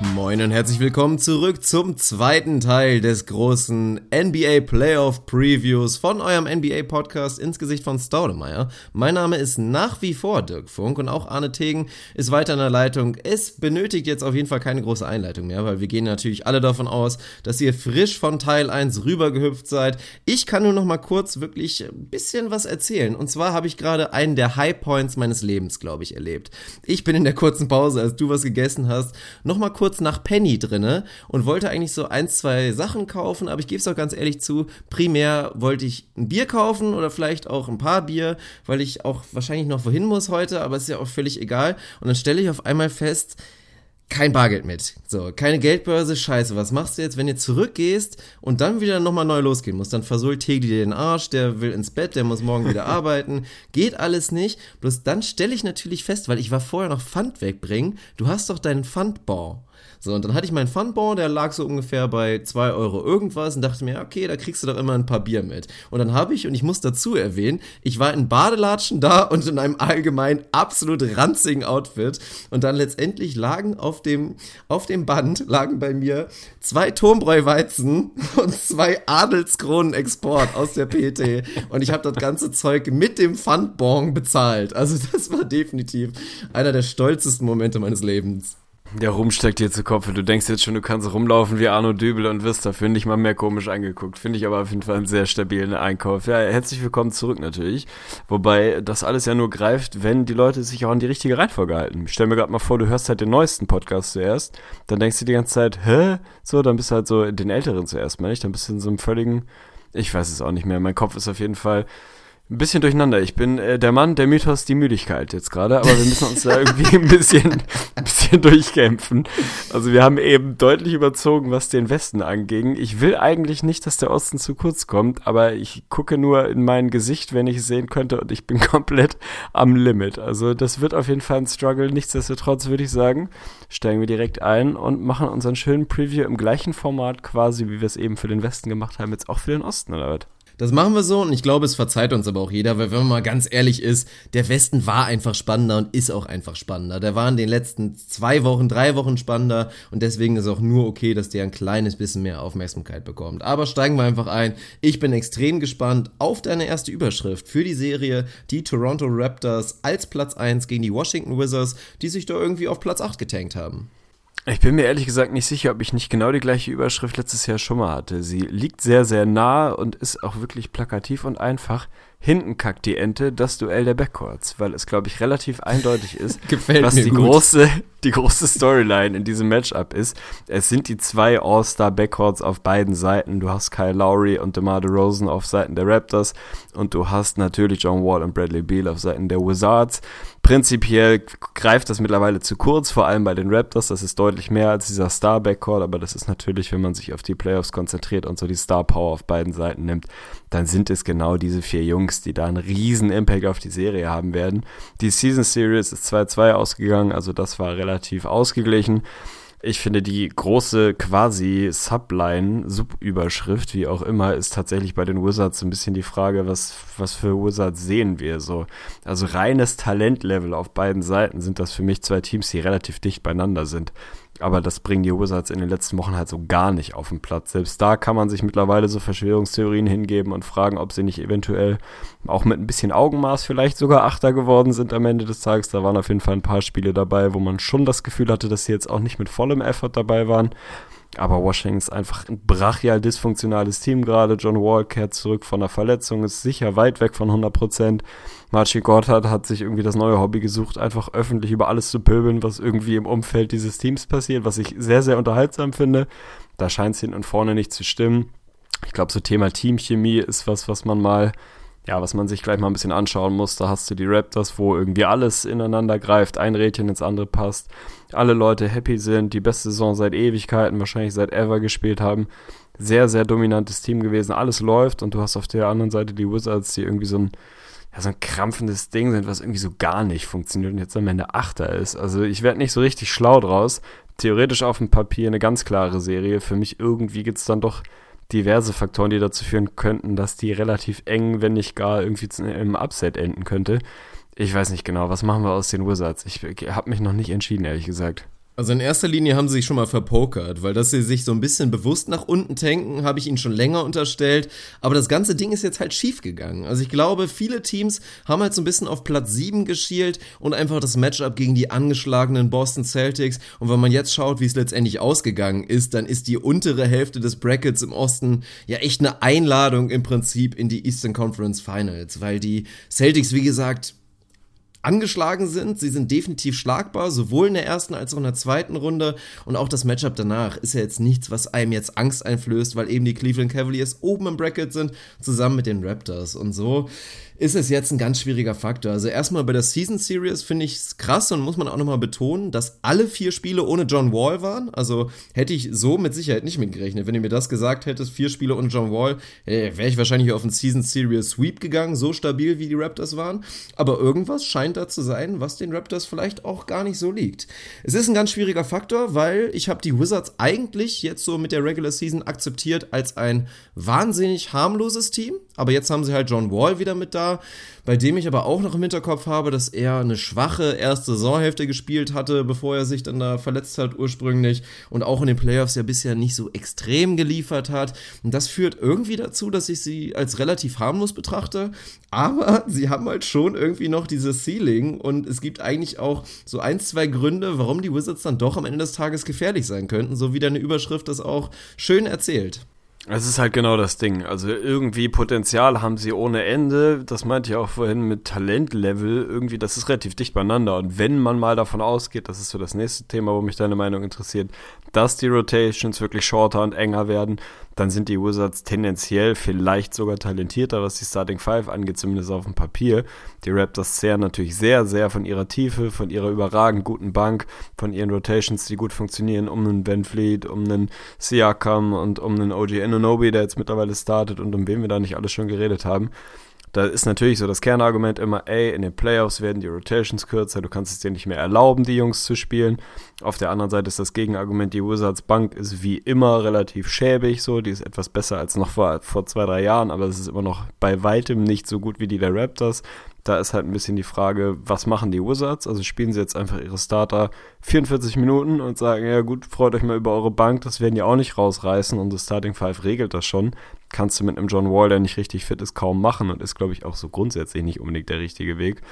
Moin und herzlich willkommen zurück zum zweiten Teil des großen NBA Playoff Previews von eurem NBA Podcast ins Gesicht von Staudemeyer. Mein Name ist nach wie vor Dirk Funk und auch Arne Tegen ist weiter in der Leitung. Es benötigt jetzt auf jeden Fall keine große Einleitung mehr, weil wir gehen natürlich alle davon aus, dass ihr frisch von Teil 1 rübergehüpft seid. Ich kann nur noch mal kurz wirklich ein bisschen was erzählen. Und zwar habe ich gerade einen der High Points meines Lebens, glaube ich, erlebt. Ich bin in der kurzen Pause, als du was gegessen hast, noch mal kurz nach Penny drinne und wollte eigentlich so ein, zwei Sachen kaufen, aber ich gebe es auch ganz ehrlich zu, primär wollte ich ein Bier kaufen oder vielleicht auch ein paar Bier, weil ich auch wahrscheinlich noch wohin muss heute, aber ist ja auch völlig egal. Und dann stelle ich auf einmal fest, kein Bargeld mit. So, keine Geldbörse, scheiße. Was machst du jetzt, wenn du zurückgehst und dann wieder nochmal neu losgehen musst? Dann versohlt Tegli den Arsch, der will ins Bett, der muss morgen wieder arbeiten. Geht alles nicht. Bloß dann stelle ich natürlich fest, weil ich war vorher noch Pfand wegbringen. Du hast doch deinen Pfandbon. So, und dann hatte ich meinen Funbon, der lag so ungefähr bei 2 Euro irgendwas und dachte mir, okay, da kriegst du doch immer ein paar Bier mit. Und dann habe ich, und ich muss dazu erwähnen, ich war in Badelatschen da und in einem allgemein absolut ranzigen Outfit. Und dann letztendlich lagen auf dem, auf dem Band, lagen bei mir zwei Turmbräu-Weizen und zwei Adelskronen-Export aus der PT. Und ich habe das ganze Zeug mit dem Fundbon bezahlt. Also das war definitiv einer der stolzesten Momente meines Lebens. Der Ruhm steckt dir zu Kopf. Du denkst jetzt schon, du kannst rumlaufen wie Arno Dübel und wirst dafür nicht mal mehr komisch angeguckt. Finde ich aber auf jeden Fall einen sehr stabilen Einkauf. Ja, herzlich willkommen zurück natürlich. Wobei das alles ja nur greift, wenn die Leute sich auch an die richtige Reihenfolge halten. Ich stell mir gerade mal vor, du hörst halt den neuesten Podcast zuerst. Dann denkst du die ganze Zeit, hä? So, dann bist du halt so den älteren zuerst, meine ich. Dann bist du in so einem völligen, ich weiß es auch nicht mehr. Mein Kopf ist auf jeden Fall ein bisschen durcheinander. Ich bin äh, der Mann, der Mythos, die Müdigkeit jetzt gerade, aber wir müssen uns da irgendwie ein bisschen, ein bisschen durchkämpfen. Also wir haben eben deutlich überzogen, was den Westen anging. Ich will eigentlich nicht, dass der Osten zu kurz kommt, aber ich gucke nur in mein Gesicht, wenn ich es sehen könnte und ich bin komplett am Limit. Also das wird auf jeden Fall ein Struggle. Nichtsdestotrotz würde ich sagen, steigen wir direkt ein und machen unseren schönen Preview im gleichen Format quasi, wie wir es eben für den Westen gemacht haben, jetzt auch für den Osten, oder was? Das machen wir so und ich glaube, es verzeiht uns aber auch jeder, weil wenn man mal ganz ehrlich ist, der Westen war einfach spannender und ist auch einfach spannender. Der war in den letzten zwei Wochen, drei Wochen spannender und deswegen ist auch nur okay, dass der ein kleines bisschen mehr Aufmerksamkeit bekommt. Aber steigen wir einfach ein. Ich bin extrem gespannt auf deine erste Überschrift für die Serie, die Toronto Raptors als Platz 1 gegen die Washington Wizards, die sich da irgendwie auf Platz 8 getankt haben. Ich bin mir ehrlich gesagt nicht sicher, ob ich nicht genau die gleiche Überschrift letztes Jahr schon mal hatte. Sie liegt sehr, sehr nah und ist auch wirklich plakativ und einfach. Hinten kackt die Ente, das Duell der Backcourts, weil es, glaube ich, relativ eindeutig ist, was die gut. große, die große Storyline in diesem Matchup ist. Es sind die zwei All-Star-Backcourts auf beiden Seiten. Du hast Kyle Lowry und DeMar DeRozan auf Seiten der Raptors und du hast natürlich John Wall und Bradley Beal auf Seiten der Wizards. Prinzipiell greift das mittlerweile zu kurz, vor allem bei den Raptors. Das ist deutlich mehr als dieser Star-Backcourt, aber das ist natürlich, wenn man sich auf die Playoffs konzentriert und so die Star-Power auf beiden Seiten nimmt, dann sind es genau diese vier Jungs, die da einen riesen Impact auf die Serie haben werden. Die Season Series ist 2-2 ausgegangen, also das war relativ ausgeglichen. Ich finde, die große quasi Subline, Subüberschrift, wie auch immer, ist tatsächlich bei den Wizards ein bisschen die Frage, was, was für Wizards sehen wir so. Also reines Talentlevel auf beiden Seiten sind das für mich zwei Teams, die relativ dicht beieinander sind. Aber das bringen die Wizards in den letzten Wochen halt so gar nicht auf den Platz. Selbst da kann man sich mittlerweile so Verschwörungstheorien hingeben und fragen, ob sie nicht eventuell auch mit ein bisschen Augenmaß vielleicht sogar Achter geworden sind am Ende des Tages. Da waren auf jeden Fall ein paar Spiele dabei, wo man schon das Gefühl hatte, dass sie jetzt auch nicht mit vollem Effort dabei waren. Aber Washington ist einfach ein brachial dysfunktionales Team gerade. John Wall kehrt zurück von einer Verletzung, ist sicher weit weg von 100 Prozent. Marcin Gortat hat sich irgendwie das neue Hobby gesucht, einfach öffentlich über alles zu pöbeln, was irgendwie im Umfeld dieses Teams passiert, was ich sehr, sehr unterhaltsam finde. Da scheint es hinten und vorne nicht zu stimmen. Ich glaube, so Thema Teamchemie ist was, was man mal ja, was man sich gleich mal ein bisschen anschauen muss, da hast du die Raptors, wo irgendwie alles ineinander greift, ein Rädchen ins andere passt, alle Leute happy sind, die beste Saison seit Ewigkeiten, wahrscheinlich seit ever gespielt haben. Sehr, sehr dominantes Team gewesen, alles läuft und du hast auf der anderen Seite die Wizards, die irgendwie so ein, ja, so ein krampfendes Ding sind, was irgendwie so gar nicht funktioniert und jetzt am Ende Achter ist. Also ich werde nicht so richtig schlau draus. theoretisch auf dem Papier eine ganz klare Serie. Für mich irgendwie gibt es dann doch diverse Faktoren, die dazu führen könnten, dass die relativ eng, wenn nicht gar irgendwie im Upset enden könnte. Ich weiß nicht genau, was machen wir aus den Wizards? Ich habe mich noch nicht entschieden, ehrlich gesagt. Also in erster Linie haben sie sich schon mal verpokert, weil dass sie sich so ein bisschen bewusst nach unten tanken, habe ich ihnen schon länger unterstellt. Aber das ganze Ding ist jetzt halt schief gegangen. Also ich glaube, viele Teams haben halt so ein bisschen auf Platz 7 geschielt und einfach das Matchup gegen die angeschlagenen Boston Celtics. Und wenn man jetzt schaut, wie es letztendlich ausgegangen ist, dann ist die untere Hälfte des Brackets im Osten ja echt eine Einladung im Prinzip in die Eastern Conference Finals, weil die Celtics, wie gesagt, angeschlagen sind. Sie sind definitiv schlagbar, sowohl in der ersten als auch in der zweiten Runde. Und auch das Matchup danach ist ja jetzt nichts, was einem jetzt Angst einflößt, weil eben die Cleveland Cavaliers oben im Bracket sind, zusammen mit den Raptors. Und so ist es jetzt ein ganz schwieriger Faktor. Also erstmal bei der Season Series finde ich es krass und muss man auch nochmal betonen, dass alle vier Spiele ohne John Wall waren. Also hätte ich so mit Sicherheit nicht mitgerechnet. Wenn ihr mir das gesagt hättet, vier Spiele ohne John Wall, wäre ich wahrscheinlich auf einen Season Series Sweep gegangen, so stabil wie die Raptors waren. Aber irgendwas scheint da zu sein, was den Raptors vielleicht auch gar nicht so liegt. Es ist ein ganz schwieriger Faktor, weil ich habe die Wizards eigentlich jetzt so mit der Regular Season akzeptiert als ein wahnsinnig harmloses Team. Aber jetzt haben sie halt John Wall wieder mit da, bei dem ich aber auch noch im Hinterkopf habe, dass er eine schwache erste Saisonhälfte gespielt hatte, bevor er sich dann da verletzt hat ursprünglich und auch in den Playoffs ja bisher nicht so extrem geliefert hat. Und das führt irgendwie dazu, dass ich sie als relativ harmlos betrachte. Aber sie haben halt schon irgendwie noch dieses Ceiling und es gibt eigentlich auch so ein, zwei Gründe, warum die Wizards dann doch am Ende des Tages gefährlich sein könnten, so wie deine Überschrift das auch schön erzählt. Es ist halt genau das Ding. Also irgendwie Potenzial haben sie ohne Ende. Das meinte ich auch vorhin mit Talentlevel. Irgendwie, das ist relativ dicht beieinander. Und wenn man mal davon ausgeht, das ist so das nächste Thema, wo mich deine Meinung interessiert, dass die Rotations wirklich shorter und enger werden, dann sind die Wizards tendenziell vielleicht sogar talentierter, was die Starting Five angeht, zumindest auf dem Papier. Die Raptors zehren natürlich sehr, sehr von ihrer Tiefe, von ihrer überragend guten Bank, von ihren Rotations, die gut funktionieren, um einen Ben Fleet, um einen Siakam und um einen OG Anunobi, der jetzt mittlerweile startet und um wen wir da nicht alles schon geredet haben. Da ist natürlich so das Kernargument immer, ey, in den Playoffs werden die Rotations kürzer, du kannst es dir nicht mehr erlauben, die Jungs zu spielen. Auf der anderen Seite ist das Gegenargument, die Wizards Bank ist wie immer relativ schäbig, so, die ist etwas besser als noch vor, vor zwei, drei Jahren, aber es ist immer noch bei weitem nicht so gut wie die der Raptors. Da ist halt ein bisschen die Frage, was machen die Wizards? Also spielen sie jetzt einfach ihre Starter 44 Minuten und sagen, ja gut, freut euch mal über eure Bank, das werden die auch nicht rausreißen das Starting Five regelt das schon kannst du mit einem John Wall, der nicht richtig fit ist, kaum machen und ist, glaube ich, auch so grundsätzlich nicht unbedingt der richtige Weg.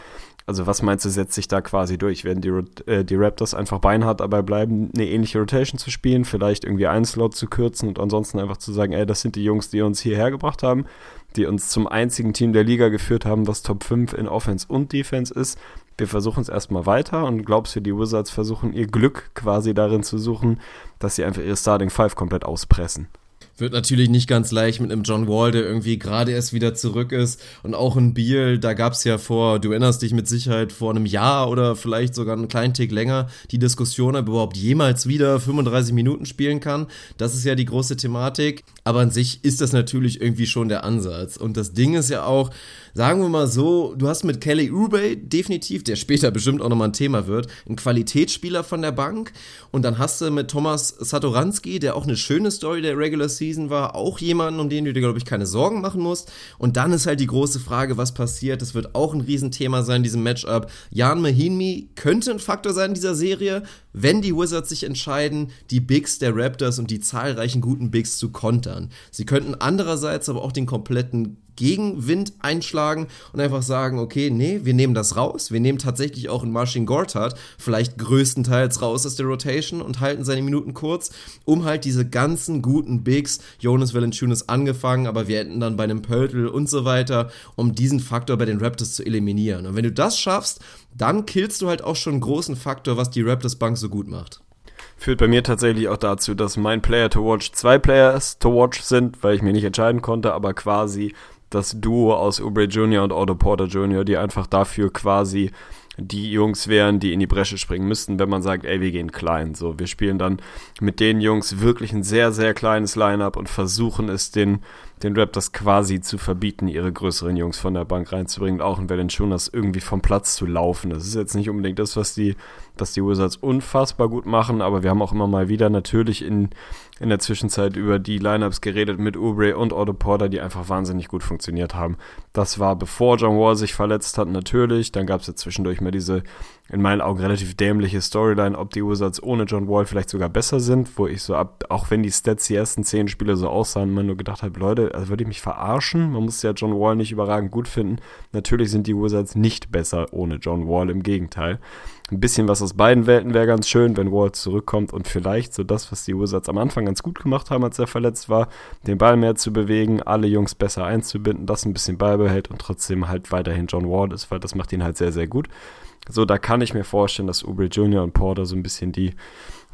Also was meinst du, setzt sich da quasi durch? Werden die, äh, die Raptors einfach beinhart dabei bleiben, eine ähnliche Rotation zu spielen, vielleicht irgendwie einen Slot zu kürzen und ansonsten einfach zu sagen, ey, das sind die Jungs, die uns hierher gebracht haben, die uns zum einzigen Team der Liga geführt haben, das Top 5 in Offense und Defense ist. Wir versuchen es erstmal weiter und glaubst du, die Wizards versuchen ihr Glück quasi darin zu suchen, dass sie einfach ihre Starting 5 komplett auspressen? Wird natürlich nicht ganz leicht mit einem John Wall, der irgendwie gerade erst wieder zurück ist. Und auch ein Beal, da gab es ja vor, du erinnerst dich mit Sicherheit vor einem Jahr oder vielleicht sogar einen kleinen Tick länger, die Diskussion, ob er überhaupt jemals wieder 35 Minuten spielen kann. Das ist ja die große Thematik. Aber an sich ist das natürlich irgendwie schon der Ansatz. Und das Ding ist ja auch, sagen wir mal so, du hast mit Kelly Oubre definitiv, der später bestimmt auch nochmal ein Thema wird, einen Qualitätsspieler von der Bank. Und dann hast du mit Thomas Satoranski, der auch eine schöne Story der Regular Season war, auch jemanden, um den du dir, glaube ich, keine Sorgen machen musst. Und dann ist halt die große Frage, was passiert. Das wird auch ein Riesenthema sein, diesem Matchup. Jan Mahinmi könnte ein Faktor sein in dieser Serie, wenn die Wizards sich entscheiden, die Bigs der Raptors und die zahlreichen guten Bigs zu kontern. Sie könnten andererseits aber auch den kompletten Gegenwind einschlagen und einfach sagen, okay, nee, wir nehmen das raus. Wir nehmen tatsächlich auch einen Marcin Gortat vielleicht größtenteils raus aus der Rotation und halten seine Minuten kurz, um halt diese ganzen guten Bigs, Jonas Valanciunas angefangen, aber wir enden dann bei einem Pöltl und so weiter, um diesen Faktor bei den Raptors zu eliminieren. Und wenn du das schaffst, dann killst du halt auch schon einen großen Faktor, was die Raptors Bank so gut macht führt bei mir tatsächlich auch dazu, dass mein Player to Watch zwei Players to Watch sind, weil ich mir nicht entscheiden konnte, aber quasi das Duo aus Oubre Jr. und Otto Porter Jr., die einfach dafür quasi die Jungs wären, die in die Bresche springen müssten, wenn man sagt, ey, wir gehen klein. So, wir spielen dann mit den Jungs wirklich ein sehr, sehr kleines Line-up und versuchen es den, den Raptors quasi zu verbieten, ihre größeren Jungs von der Bank reinzubringen, auch in Valanciunas irgendwie vom Platz zu laufen. Das ist jetzt nicht unbedingt das, was die dass die Wizards unfassbar gut machen, aber wir haben auch immer mal wieder natürlich in, in der Zwischenzeit über die Lineups geredet mit Oubre und Otto Porter, die einfach wahnsinnig gut funktioniert haben. Das war bevor John Wall sich verletzt hat, natürlich. Dann gab es ja zwischendurch mal diese, in meinen Augen relativ dämliche Storyline, ob die Wizards ohne John Wall vielleicht sogar besser sind, wo ich so ab, auch wenn die Stats die ersten zehn Spiele so aussahen, man nur gedacht habe, Leute, also würde ich mich verarschen? Man muss ja John Wall nicht überragend gut finden. Natürlich sind die Wizards nicht besser ohne John Wall, im Gegenteil. Ein bisschen was aus beiden Welten wäre ganz schön, wenn Wall zurückkommt und vielleicht so das, was die Wizards am Anfang ganz gut gemacht haben, als er verletzt war, den Ball mehr zu bewegen, alle Jungs besser einzubinden, das ein bisschen beibehält und trotzdem halt weiterhin John Wall ist, weil das macht ihn halt sehr, sehr gut. So, da kann ich mir vorstellen, dass Ubre Jr. und Porter so ein bisschen die,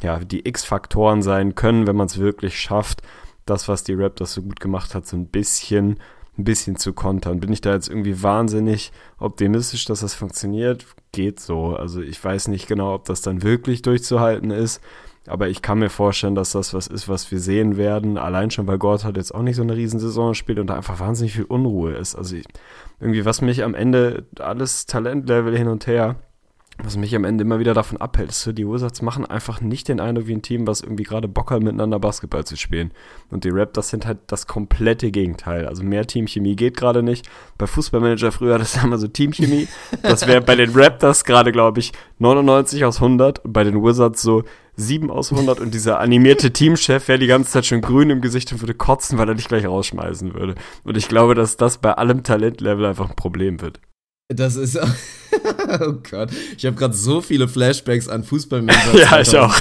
ja, die X-Faktoren sein können, wenn man es wirklich schafft, das, was die Raptors so gut gemacht hat, so ein bisschen ein bisschen zu kontern. Bin ich da jetzt irgendwie wahnsinnig optimistisch, dass das funktioniert? Geht so. Also ich weiß nicht genau, ob das dann wirklich durchzuhalten ist. Aber ich kann mir vorstellen, dass das was ist, was wir sehen werden. Allein schon, weil Gott hat jetzt auch nicht so eine Riesensaison spielt und da einfach wahnsinnig viel Unruhe ist. Also ich, irgendwie, was mich am Ende alles Talentlevel hin und her was mich am Ende immer wieder davon abhält, ist so, die Wizards machen einfach nicht den Eindruck wie ein Team, was irgendwie gerade Bock hat, miteinander Basketball zu spielen. Und die Raptors sind halt das komplette Gegenteil. Also mehr Teamchemie geht gerade nicht. Bei Fußballmanager früher, das haben wir so Teamchemie. Das wäre bei den Raptors gerade, glaube ich, 99 aus 100 und bei den Wizards so 7 aus 100 und dieser animierte Teamchef wäre die ganze Zeit schon grün im Gesicht und würde kotzen, weil er dich gleich rausschmeißen würde. Und ich glaube, dass das bei allem Talentlevel einfach ein Problem wird. Das ist. oh Gott. Ich habe gerade so viele Flashbacks an Fußballmanager. ja, ich auch.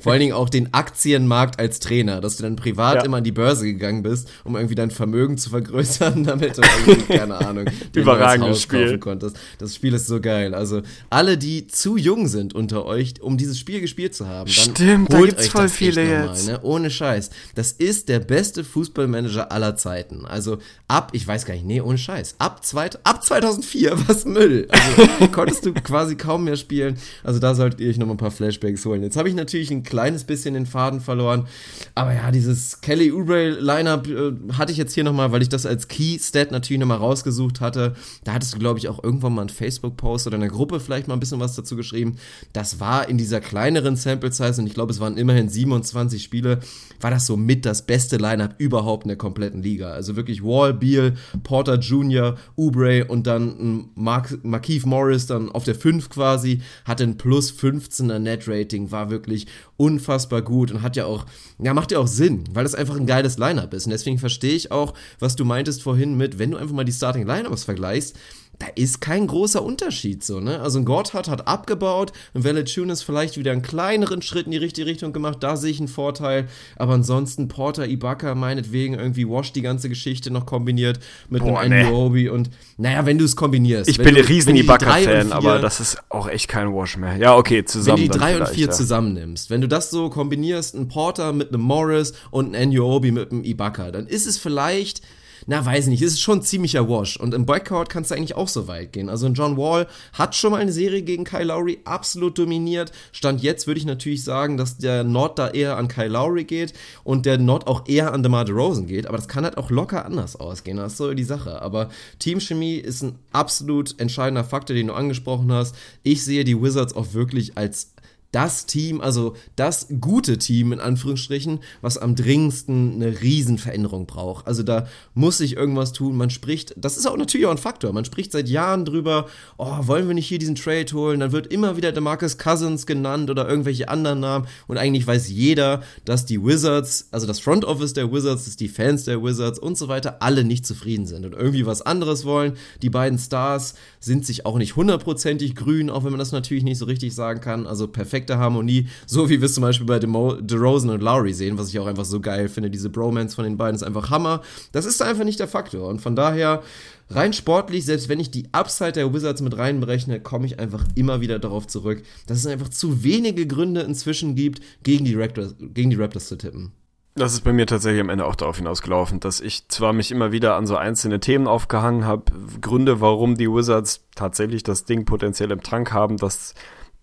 Vor allen Dingen auch den Aktienmarkt als Trainer, dass du dann privat ja. immer an die Börse gegangen bist, um irgendwie dein Vermögen zu vergrößern, damit du irgendwie, keine Ahnung, überragendes Spiel kaufen konntest. Das Spiel ist so geil. Also alle, die zu jung sind unter euch, um dieses Spiel gespielt zu haben, dann Stimmt, holt da gibt's euch voll das viele nochmal, jetzt. Ne? Ohne Scheiß. Das ist der beste Fußballmanager aller Zeiten. Also ab, ich weiß gar nicht, nee, ohne Scheiß. Ab, zweit, ab 2004 was Müll. Also konntest du quasi kaum mehr spielen. Also da solltet ihr euch noch ein paar Flashbacks holen. Jetzt habe ich natürlich ein kleines bisschen den Faden verloren. Aber ja, dieses Kelly Oubre Lineup äh, hatte ich jetzt hier nochmal, weil ich das als Key-Stat natürlich nochmal rausgesucht hatte. Da hattest du, glaube ich, auch irgendwann mal einen Facebook-Post oder in der Gruppe vielleicht mal ein bisschen was dazu geschrieben. Das war in dieser kleineren Sample-Size und ich glaube, es waren immerhin 27 Spiele, war das so mit das beste Lineup überhaupt in der kompletten Liga. Also wirklich Wall, Beal, Porter Jr., Oubre und dann Mark, Markeith Morris dann auf der 5 quasi, hatte ein plus 15er Net-Rating, war wirklich unfassbar gut und hat ja auch, ja, macht ja auch Sinn, weil das einfach ein geiles Lineup ist. Und deswegen verstehe ich auch, was du meintest vorhin mit, wenn du einfach mal die Starting Lineups vergleichst, da ist kein großer Unterschied so, ne? Also ein Gotthard hat abgebaut, ein Valanciunas vielleicht wieder einen kleineren Schritt in die richtige Richtung gemacht, da sehe ich einen Vorteil, aber ansonsten Porter, Ibaka meinetwegen irgendwie Wash die ganze Geschichte noch kombiniert mit Boah, einem Anuobi nee. und naja, wenn du es kombinierst. Ich bin ein riesen Ibaka-Fan, aber das ist auch echt kein Wash mehr. Ja, okay, zusammen. Wenn du die 3 und 4 ja. zusammennimmst, wenn du das so kombinierst, ein Porter mit einem Morris und ein Anuobi mit einem Ibaka, dann ist es vielleicht na, weiß nicht, es ist schon ein ziemlicher Wash. Und im Backcourt kannst du eigentlich auch so weit gehen. Also John Wall hat schon mal eine Serie gegen Kyle Lowry absolut dominiert. Stand jetzt würde ich natürlich sagen, dass der Nord da eher an Kyle Lowry geht und der Nord auch eher an DeMar DeRozan geht. Aber das kann halt auch locker anders ausgehen. Das ist so die Sache. Aber Teamchemie ist ein absolut entscheidender Faktor, den du angesprochen hast. Ich sehe die Wizards auch wirklich als das Team, also das gute Team in Anführungsstrichen, was am dringendsten eine Riesenveränderung braucht. Also da muss sich irgendwas tun. Man spricht, das ist auch natürlich auch ein Faktor. Man spricht seit Jahren drüber, oh, wollen wir nicht hier diesen Trade holen? Dann wird immer wieder der Marcus Cousins genannt oder irgendwelche anderen Namen. Und eigentlich weiß jeder, dass die Wizards, also das Front Office der Wizards, dass die Fans der Wizards und so weiter alle nicht zufrieden sind und irgendwie was anderes wollen. Die beiden Stars sind sich auch nicht hundertprozentig grün, auch wenn man das natürlich nicht so richtig sagen kann. Also perfekt perfekte Harmonie, so wie wir es zum Beispiel bei DeRozan und Lowry sehen, was ich auch einfach so geil finde. Diese Bromance von den beiden ist einfach Hammer. Das ist einfach nicht der Faktor. Und von daher, rein sportlich, selbst wenn ich die Upside der Wizards mit reinberechne, komme ich einfach immer wieder darauf zurück, dass es einfach zu wenige Gründe inzwischen gibt, gegen die Raptors, gegen die Raptors zu tippen. Das ist bei mir tatsächlich am Ende auch darauf hinausgelaufen, dass ich zwar mich immer wieder an so einzelne Themen aufgehangen habe, Gründe, warum die Wizards tatsächlich das Ding potenziell im Trank haben, dass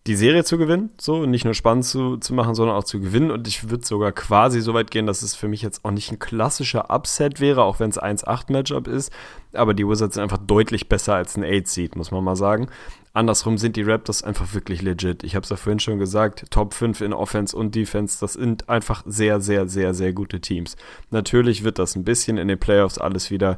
die Serie zu gewinnen, so nicht nur spannend zu, zu machen, sondern auch zu gewinnen. Und ich würde sogar quasi so weit gehen, dass es für mich jetzt auch nicht ein klassischer Upset wäre, auch wenn es 1-8-Matchup ist. Aber die Wizards sind einfach deutlich besser als ein 8-Seed, muss man mal sagen. Andersrum sind die Raptors einfach wirklich legit. Ich habe es ja vorhin schon gesagt, Top 5 in Offense und Defense, das sind einfach sehr, sehr, sehr, sehr gute Teams. Natürlich wird das ein bisschen in den Playoffs alles wieder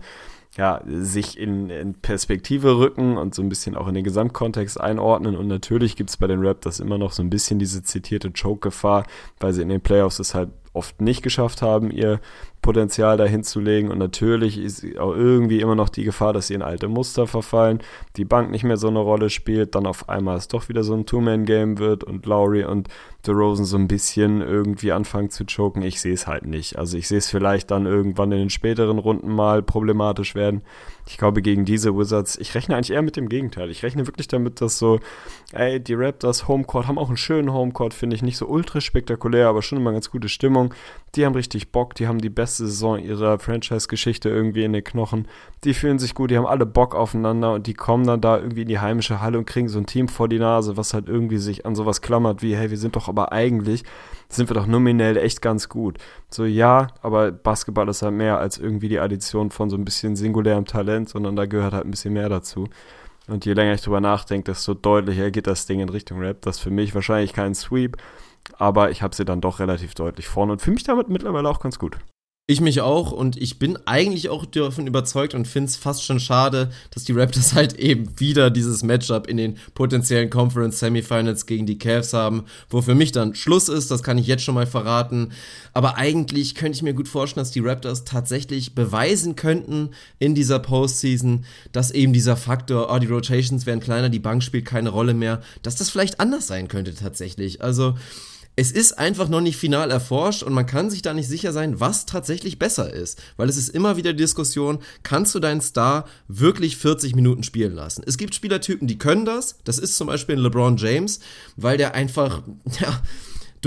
ja, sich in, in, Perspektive rücken und so ein bisschen auch in den Gesamtkontext einordnen. Und natürlich gibt es bei den Raptors immer noch so ein bisschen diese zitierte Choke-Gefahr, weil sie in den Playoffs es halt oft nicht geschafft haben, ihr Potenzial dahin zu legen. Und natürlich ist auch irgendwie immer noch die Gefahr, dass sie in alte Muster verfallen, die Bank nicht mehr so eine Rolle spielt, dann auf einmal es doch wieder so ein Two-Man-Game wird und Lowry und DeRozan so ein bisschen irgendwie anfangen zu choken. Ich sehe es halt nicht. Also ich sehe es vielleicht dann irgendwann in den späteren Runden mal problematisch werden. Ich glaube, gegen diese Wizards, ich rechne eigentlich eher mit dem Gegenteil. Ich rechne wirklich damit, dass so, ey, die Raptors Homecourt haben auch einen schönen Homecourt, finde ich. Nicht so ultra spektakulär, aber schon immer ganz gute Stimmung. Die haben richtig Bock, die haben die beste Saison ihrer Franchise-Geschichte irgendwie in den Knochen. Die fühlen sich gut, die haben alle Bock aufeinander und die kommen dann da irgendwie in die heimische Halle und kriegen so ein Team vor die Nase, was halt irgendwie sich an sowas klammert wie, hey, wir sind doch aber eigentlich, sind wir doch nominell echt ganz gut. So, ja, aber Basketball ist halt mehr als irgendwie die Addition von so ein bisschen singulärem Talent, sondern da gehört halt ein bisschen mehr dazu. Und je länger ich drüber nachdenke, desto deutlicher geht das Ding in Richtung Rap. Das ist für mich wahrscheinlich kein Sweep, aber ich habe sie dann doch relativ deutlich vorne und fühle mich damit mittlerweile auch ganz gut. Ich mich auch und ich bin eigentlich auch davon überzeugt und finde es fast schon schade, dass die Raptors halt eben wieder dieses Matchup in den potenziellen Conference Semifinals gegen die Cavs haben, wo für mich dann Schluss ist, das kann ich jetzt schon mal verraten. Aber eigentlich könnte ich mir gut vorstellen, dass die Raptors tatsächlich beweisen könnten in dieser Postseason, dass eben dieser Faktor, oh, die Rotations werden kleiner, die Bank spielt keine Rolle mehr, dass das vielleicht anders sein könnte tatsächlich. Also, es ist einfach noch nicht final erforscht und man kann sich da nicht sicher sein, was tatsächlich besser ist. Weil es ist immer wieder die Diskussion, kannst du deinen Star wirklich 40 Minuten spielen lassen? Es gibt Spielertypen, die können das. Das ist zum Beispiel LeBron James, weil der einfach, ja,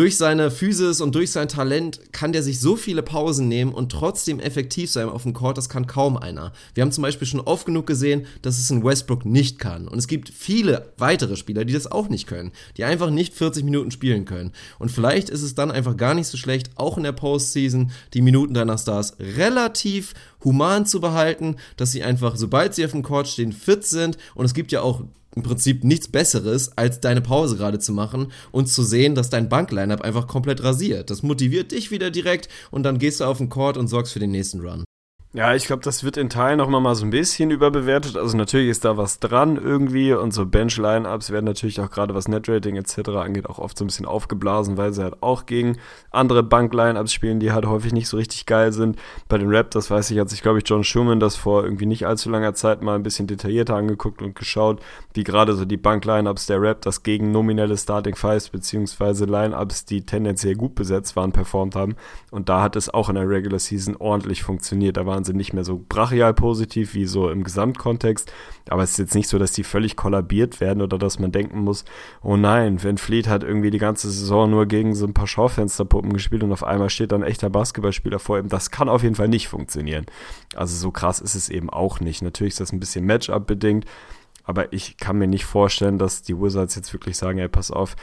durch seine Physis und durch sein Talent kann der sich so viele Pausen nehmen und trotzdem effektiv sein auf dem Court, das kann kaum einer. Wir haben zum Beispiel schon oft genug gesehen, dass es ein Westbrook nicht kann. Und es gibt viele weitere Spieler, die das auch nicht können, die einfach nicht 40 Minuten spielen können. Und vielleicht ist es dann einfach gar nicht so schlecht, auch in der Postseason die Minuten deiner Stars relativ human zu behalten, dass sie einfach, sobald sie auf dem Court stehen, fit sind. Und es gibt ja auch im Prinzip nichts Besseres, als deine Pause gerade zu machen und zu sehen, dass dein Banklineup einfach komplett rasiert. Das motiviert dich wieder direkt und dann gehst du auf den Court und sorgst für den nächsten Run. Ja, ich glaube, das wird in Teilen noch mal so ein bisschen überbewertet. Also natürlich ist da was dran irgendwie und so Bench-Line-Ups werden natürlich auch gerade was Netrating etc. angeht auch oft so ein bisschen aufgeblasen, weil sie halt auch gegen andere Bank-Line-Ups spielen, die halt häufig nicht so richtig geil sind. Bei den Raptors weiß ich, hat sich glaube ich John Schumann das vor irgendwie nicht allzu langer Zeit mal ein bisschen detaillierter angeguckt und geschaut, wie gerade so die Bank-Line-Ups der Raptors gegen nominelle Starting Fives beziehungsweise Line-Ups, die tendenziell gut besetzt waren, performt haben. Und da hat es auch in der Regular Season ordentlich funktioniert. Da waren waren sie nicht mehr so brachial positiv wie so im Gesamtkontext. Aber es ist jetzt nicht so, dass die völlig kollabiert werden oder dass man denken muss, oh nein, Van Fleet hat irgendwie die ganze Saison nur gegen so ein paar Schaufensterpuppen gespielt und auf einmal steht dann ein echter Basketballspieler vor ihm. Das kann auf jeden Fall nicht funktionieren. Also so krass ist es eben auch nicht. Natürlich ist das ein bisschen Matchup bedingt. Aber ich kann mir nicht vorstellen, dass die Wizards jetzt wirklich sagen, ey, pass auf,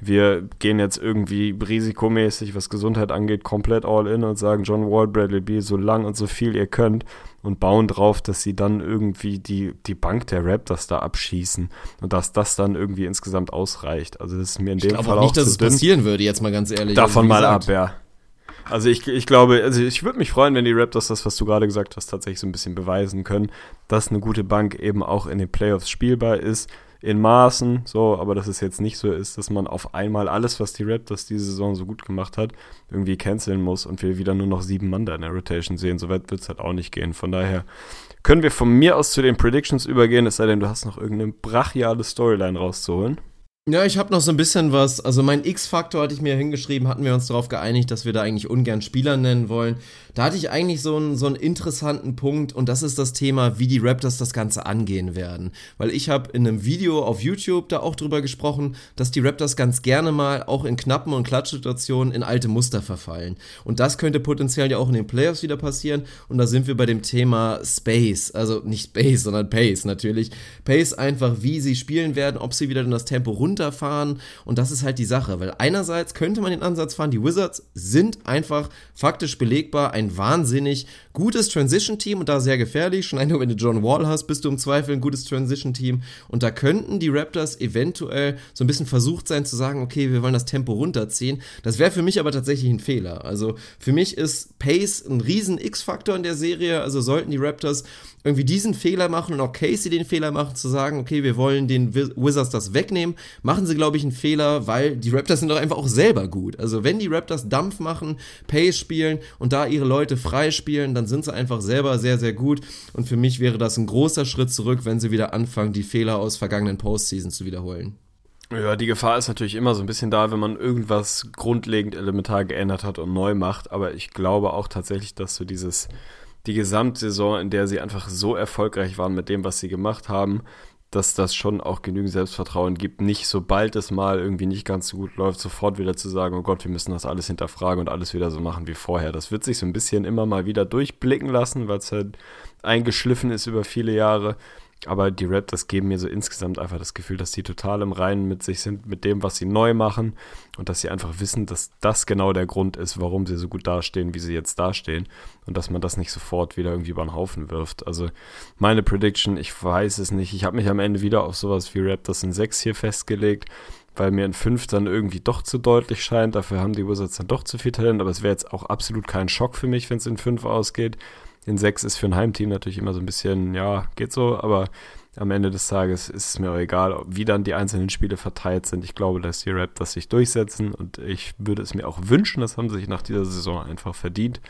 wir gehen jetzt irgendwie risikomäßig, was Gesundheit angeht, komplett all in und sagen, John Wall, Bradley Beal, so lang und so viel ihr könnt und bauen drauf, dass sie dann irgendwie die, die Bank der Raptors da abschießen und dass das dann irgendwie insgesamt ausreicht. Also das ist mir in dem Fall auch nicht, dass es dünn. passieren würde, jetzt mal ganz ehrlich. Davon also, mal ab, ja. Also ich, ich glaube, also ich würde mich freuen, wenn die Raptors das, was du gerade gesagt hast, tatsächlich so ein bisschen beweisen können, dass eine gute Bank eben auch in den Playoffs spielbar ist in Maßen, so, aber dass es jetzt nicht so ist, dass man auf einmal alles, was die Raptors diese Saison so gut gemacht hat, irgendwie canceln muss und wir wieder nur noch sieben Mann da in der Rotation sehen. So weit wird es halt auch nicht gehen. Von daher können wir von mir aus zu den Predictions übergehen, es sei denn, du hast noch irgendeine brachiale Storyline rauszuholen. Ja, ich habe noch so ein bisschen was. Also mein X-Faktor hatte ich mir hingeschrieben, hatten wir uns darauf geeinigt, dass wir da eigentlich ungern Spieler nennen wollen. Da hatte ich eigentlich so einen, so einen interessanten Punkt und das ist das Thema, wie die Raptors das Ganze angehen werden. Weil ich habe in einem Video auf YouTube da auch drüber gesprochen, dass die Raptors ganz gerne mal auch in knappen und Klatschsituationen in alte Muster verfallen. Und das könnte potenziell ja auch in den Playoffs wieder passieren. Und da sind wir bei dem Thema Space. Also nicht Space, sondern Pace natürlich. Pace einfach, wie sie spielen werden, ob sie wieder in das Tempo runter runterfahren und das ist halt die Sache, weil einerseits könnte man den Ansatz fahren, die Wizards sind einfach faktisch belegbar ein wahnsinnig gutes Transition-Team und da sehr gefährlich. Schon einmal, wenn du John Wall hast, bist du im Zweifel ein gutes Transition-Team und da könnten die Raptors eventuell so ein bisschen versucht sein zu sagen, okay, wir wollen das Tempo runterziehen. Das wäre für mich aber tatsächlich ein Fehler. Also für mich ist Pace ein riesen X-Faktor in der Serie, also sollten die Raptors irgendwie diesen Fehler machen und auch Casey den Fehler machen, zu sagen, okay, wir wollen den Wizards das wegnehmen, machen sie, glaube ich, einen Fehler, weil die Raptors sind doch einfach auch selber gut. Also wenn die Raptors Dampf machen, Pace spielen und da ihre Leute frei spielen, dann sind sie einfach selber sehr, sehr gut. Und für mich wäre das ein großer Schritt zurück, wenn sie wieder anfangen, die Fehler aus vergangenen Postseasons zu wiederholen. Ja, die Gefahr ist natürlich immer so ein bisschen da, wenn man irgendwas grundlegend elementar geändert hat und neu macht. Aber ich glaube auch tatsächlich, dass so dieses die Gesamtsaison, in der sie einfach so erfolgreich waren mit dem, was sie gemacht haben, dass das schon auch genügend Selbstvertrauen gibt, nicht sobald es mal irgendwie nicht ganz so gut läuft, sofort wieder zu sagen, oh Gott, wir müssen das alles hinterfragen und alles wieder so machen wie vorher. Das wird sich so ein bisschen immer mal wieder durchblicken lassen, weil es halt eingeschliffen ist über viele Jahre. Aber die Raptors geben mir so insgesamt einfach das Gefühl, dass sie total im Reinen mit sich sind, mit dem, was sie neu machen und dass sie einfach wissen, dass das genau der Grund ist, warum sie so gut dastehen, wie sie jetzt dastehen und dass man das nicht sofort wieder irgendwie über den Haufen wirft. Also meine Prediction, ich weiß es nicht. Ich habe mich am Ende wieder auf sowas wie Raptors in 6 hier festgelegt, weil mir in 5 dann irgendwie doch zu deutlich scheint. Dafür haben die Wizards dann doch zu viel Talent, aber es wäre jetzt auch absolut kein Schock für mich, wenn es in 5 ausgeht. In 6 ist für ein Heimteam natürlich immer so ein bisschen, ja, geht so, aber am Ende des Tages ist es mir auch egal, wie dann die einzelnen Spiele verteilt sind. Ich glaube, dass die Raptors sich durchsetzen und ich würde es mir auch wünschen, das haben sie sich nach dieser Saison einfach verdient.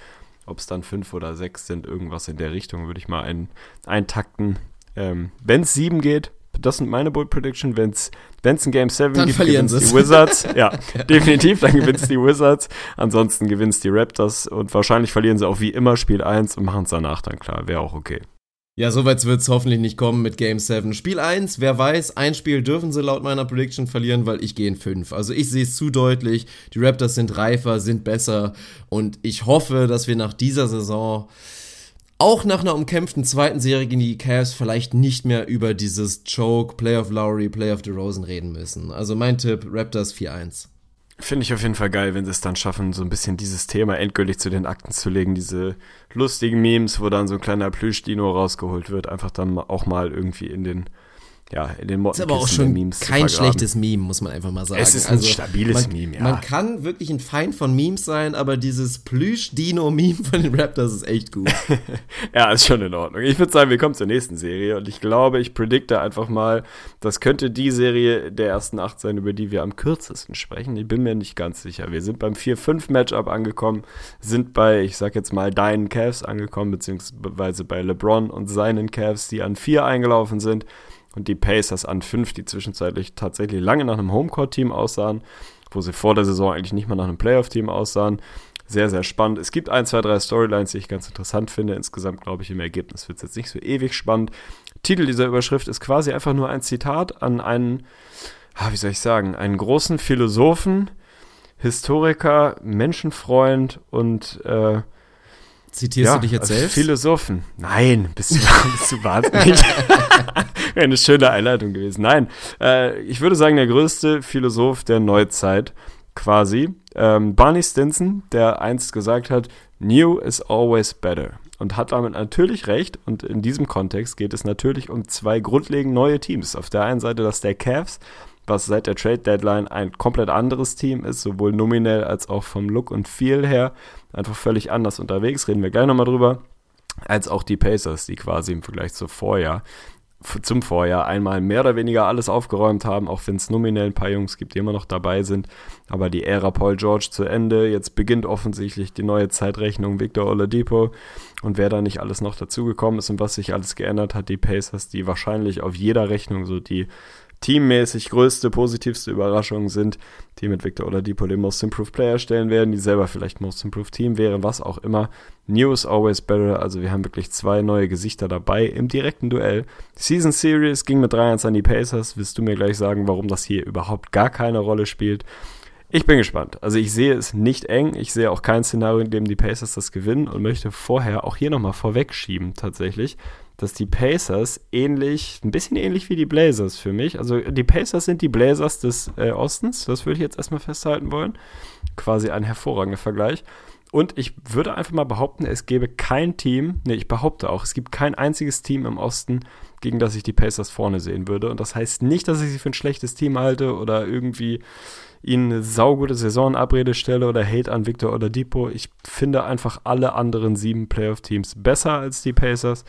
Ob es dann fünf oder sechs sind, irgendwas in der Richtung, würde ich mal ein, eintakten. Ähm, Wenn es sieben geht, das sind meine Bold Prediction. Wenn es ein Game 7 dann gibt, verlieren die Wizards. ja, definitiv, dann gewinnt die Wizards. Ansonsten gewinnt die Raptors und wahrscheinlich verlieren sie auch wie immer Spiel 1 und machen es danach dann klar. Wäre auch okay. Ja, soweit wird es hoffentlich nicht kommen mit Game 7. Spiel 1, wer weiß, ein Spiel dürfen sie laut meiner Prediction verlieren, weil ich gehe in 5. Also ich sehe es zu deutlich, die Raptors sind reifer, sind besser und ich hoffe, dass wir nach dieser Saison auch nach einer umkämpften zweiten Serie gegen die Cavs vielleicht nicht mehr über dieses Choke, Play of Lowry, Play of DeRozan reden müssen. Also mein Tipp, Raptors 4-1. Finde ich auf jeden Fall geil, wenn sie es dann schaffen, so ein bisschen dieses Thema endgültig zu den Akten zu legen. Diese lustigen Memes, wo dann so ein kleiner Plüschdino rausgeholt wird, einfach dann auch mal irgendwie in den ja, in den Ist aber auch schon Memes kein schlechtes Meme, muss man einfach mal sagen. Es ist ein also, stabiles man, Meme, ja. Man kann wirklich ein Feind von Memes sein, aber dieses Plüsch-Dino-Meme von den Raptors ist echt gut. ja, ist schon in Ordnung. Ich würde sagen, wir kommen zur nächsten Serie und ich glaube, ich predikte einfach mal, das könnte die Serie der ersten acht sein, über die wir am kürzesten sprechen. Ich bin mir nicht ganz sicher. Wir sind beim 4-5-Matchup angekommen, sind bei, ich sag jetzt mal, deinen Cavs angekommen, beziehungsweise bei LeBron und seinen Cavs, die an 4 eingelaufen sind und die Pacers an 5, die zwischenzeitlich tatsächlich lange nach einem Homecourt-Team aussahen, wo sie vor der Saison eigentlich nicht mal nach einem Playoff-Team aussahen. Sehr, sehr spannend. Es gibt ein, zwei, drei Storylines, die ich ganz interessant finde. Insgesamt glaube ich, im Ergebnis wird es jetzt nicht so ewig spannend. Titel dieser Überschrift ist quasi einfach nur ein Zitat an einen, ah, wie soll ich sagen, einen großen Philosophen, Historiker, Menschenfreund und äh, Zitierst ja, du dich jetzt selbst? Philosophen. Nein, bist du, bist du wahnsinnig. Eine schöne Einleitung gewesen. Nein, äh, ich würde sagen, der größte Philosoph der Neuzeit quasi. Ähm, Barney Stinson, der einst gesagt hat, New is always better. Und hat damit natürlich recht. Und in diesem Kontext geht es natürlich um zwei grundlegend neue Teams. Auf der einen Seite das der Cavs, was seit der Trade Deadline ein komplett anderes Team ist, sowohl nominell als auch vom Look und Feel her einfach völlig anders unterwegs, reden wir gleich nochmal drüber, als auch die Pacers, die quasi im Vergleich zum Vorjahr zum Vorjahr einmal mehr oder weniger alles aufgeräumt haben, auch wenn es nominell ein paar Jungs gibt, die immer noch dabei sind. Aber die Ära Paul George zu Ende. Jetzt beginnt offensichtlich die neue Zeitrechnung Victor Oladipo. Und wer da nicht alles noch dazugekommen ist und was sich alles geändert hat, die Pacers, die wahrscheinlich auf jeder Rechnung so die teammäßig größte, positivste Überraschung sind, die mit Victor Oladipo den Most Improved Player stellen werden, die selber vielleicht Most Improved Team wären, was auch immer. New is always better, also wir haben wirklich zwei neue Gesichter dabei im direkten Duell. Season Series ging mit 3-1 an die Pacers. Willst du mir gleich sagen, warum das hier überhaupt gar keine Rolle spielt? Ich bin gespannt. Also ich sehe es nicht eng. Ich sehe auch kein Szenario, in dem die Pacers das gewinnen und möchte vorher auch hier nochmal vorwegschieben tatsächlich, dass die Pacers ähnlich, ein bisschen ähnlich wie die Blazers für mich. Also die Pacers sind die Blazers des äh, Ostens, das würde ich jetzt erstmal festhalten wollen. Quasi ein hervorragender Vergleich. Und ich würde einfach mal behaupten, es gäbe kein Team, nee, ich behaupte auch, es gibt kein einziges Team im Osten, gegen das ich die Pacers vorne sehen würde. Und das heißt nicht, dass ich sie für ein schlechtes Team halte oder irgendwie ihnen eine saugute Saisonabrede stelle oder Hate an Victor oder Depot. Ich finde einfach alle anderen sieben Playoff-Teams besser als die Pacers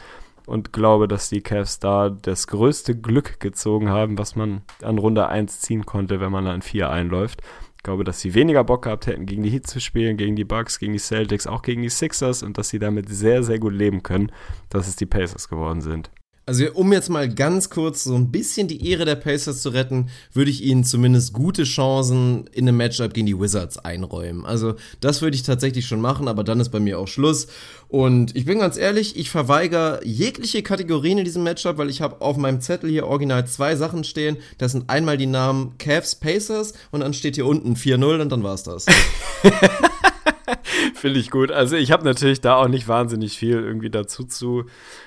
und glaube, dass die Cavs da das größte Glück gezogen haben, was man an Runde 1 ziehen konnte, wenn man an 4 einläuft. Ich glaube, dass sie weniger Bock gehabt hätten, gegen die Heat zu spielen, gegen die Bucks, gegen die Celtics, auch gegen die Sixers und dass sie damit sehr, sehr gut leben können, dass es die Pacers geworden sind. Also um jetzt mal ganz kurz so ein bisschen die Ehre der Pacers zu retten, würde ich ihnen zumindest gute Chancen in einem Matchup gegen die Wizards einräumen. Also das würde ich tatsächlich schon machen, aber dann ist bei mir auch Schluss. Und ich bin ganz ehrlich, ich verweigere jegliche Kategorien in diesem Matchup, weil ich habe auf meinem Zettel hier original zwei Sachen stehen. Das sind einmal die Namen Cavs Pacers und dann steht hier unten 4-0 und dann war's das. Finde ich gut. Also ich habe natürlich da auch nicht wahnsinnig viel irgendwie dazu zu,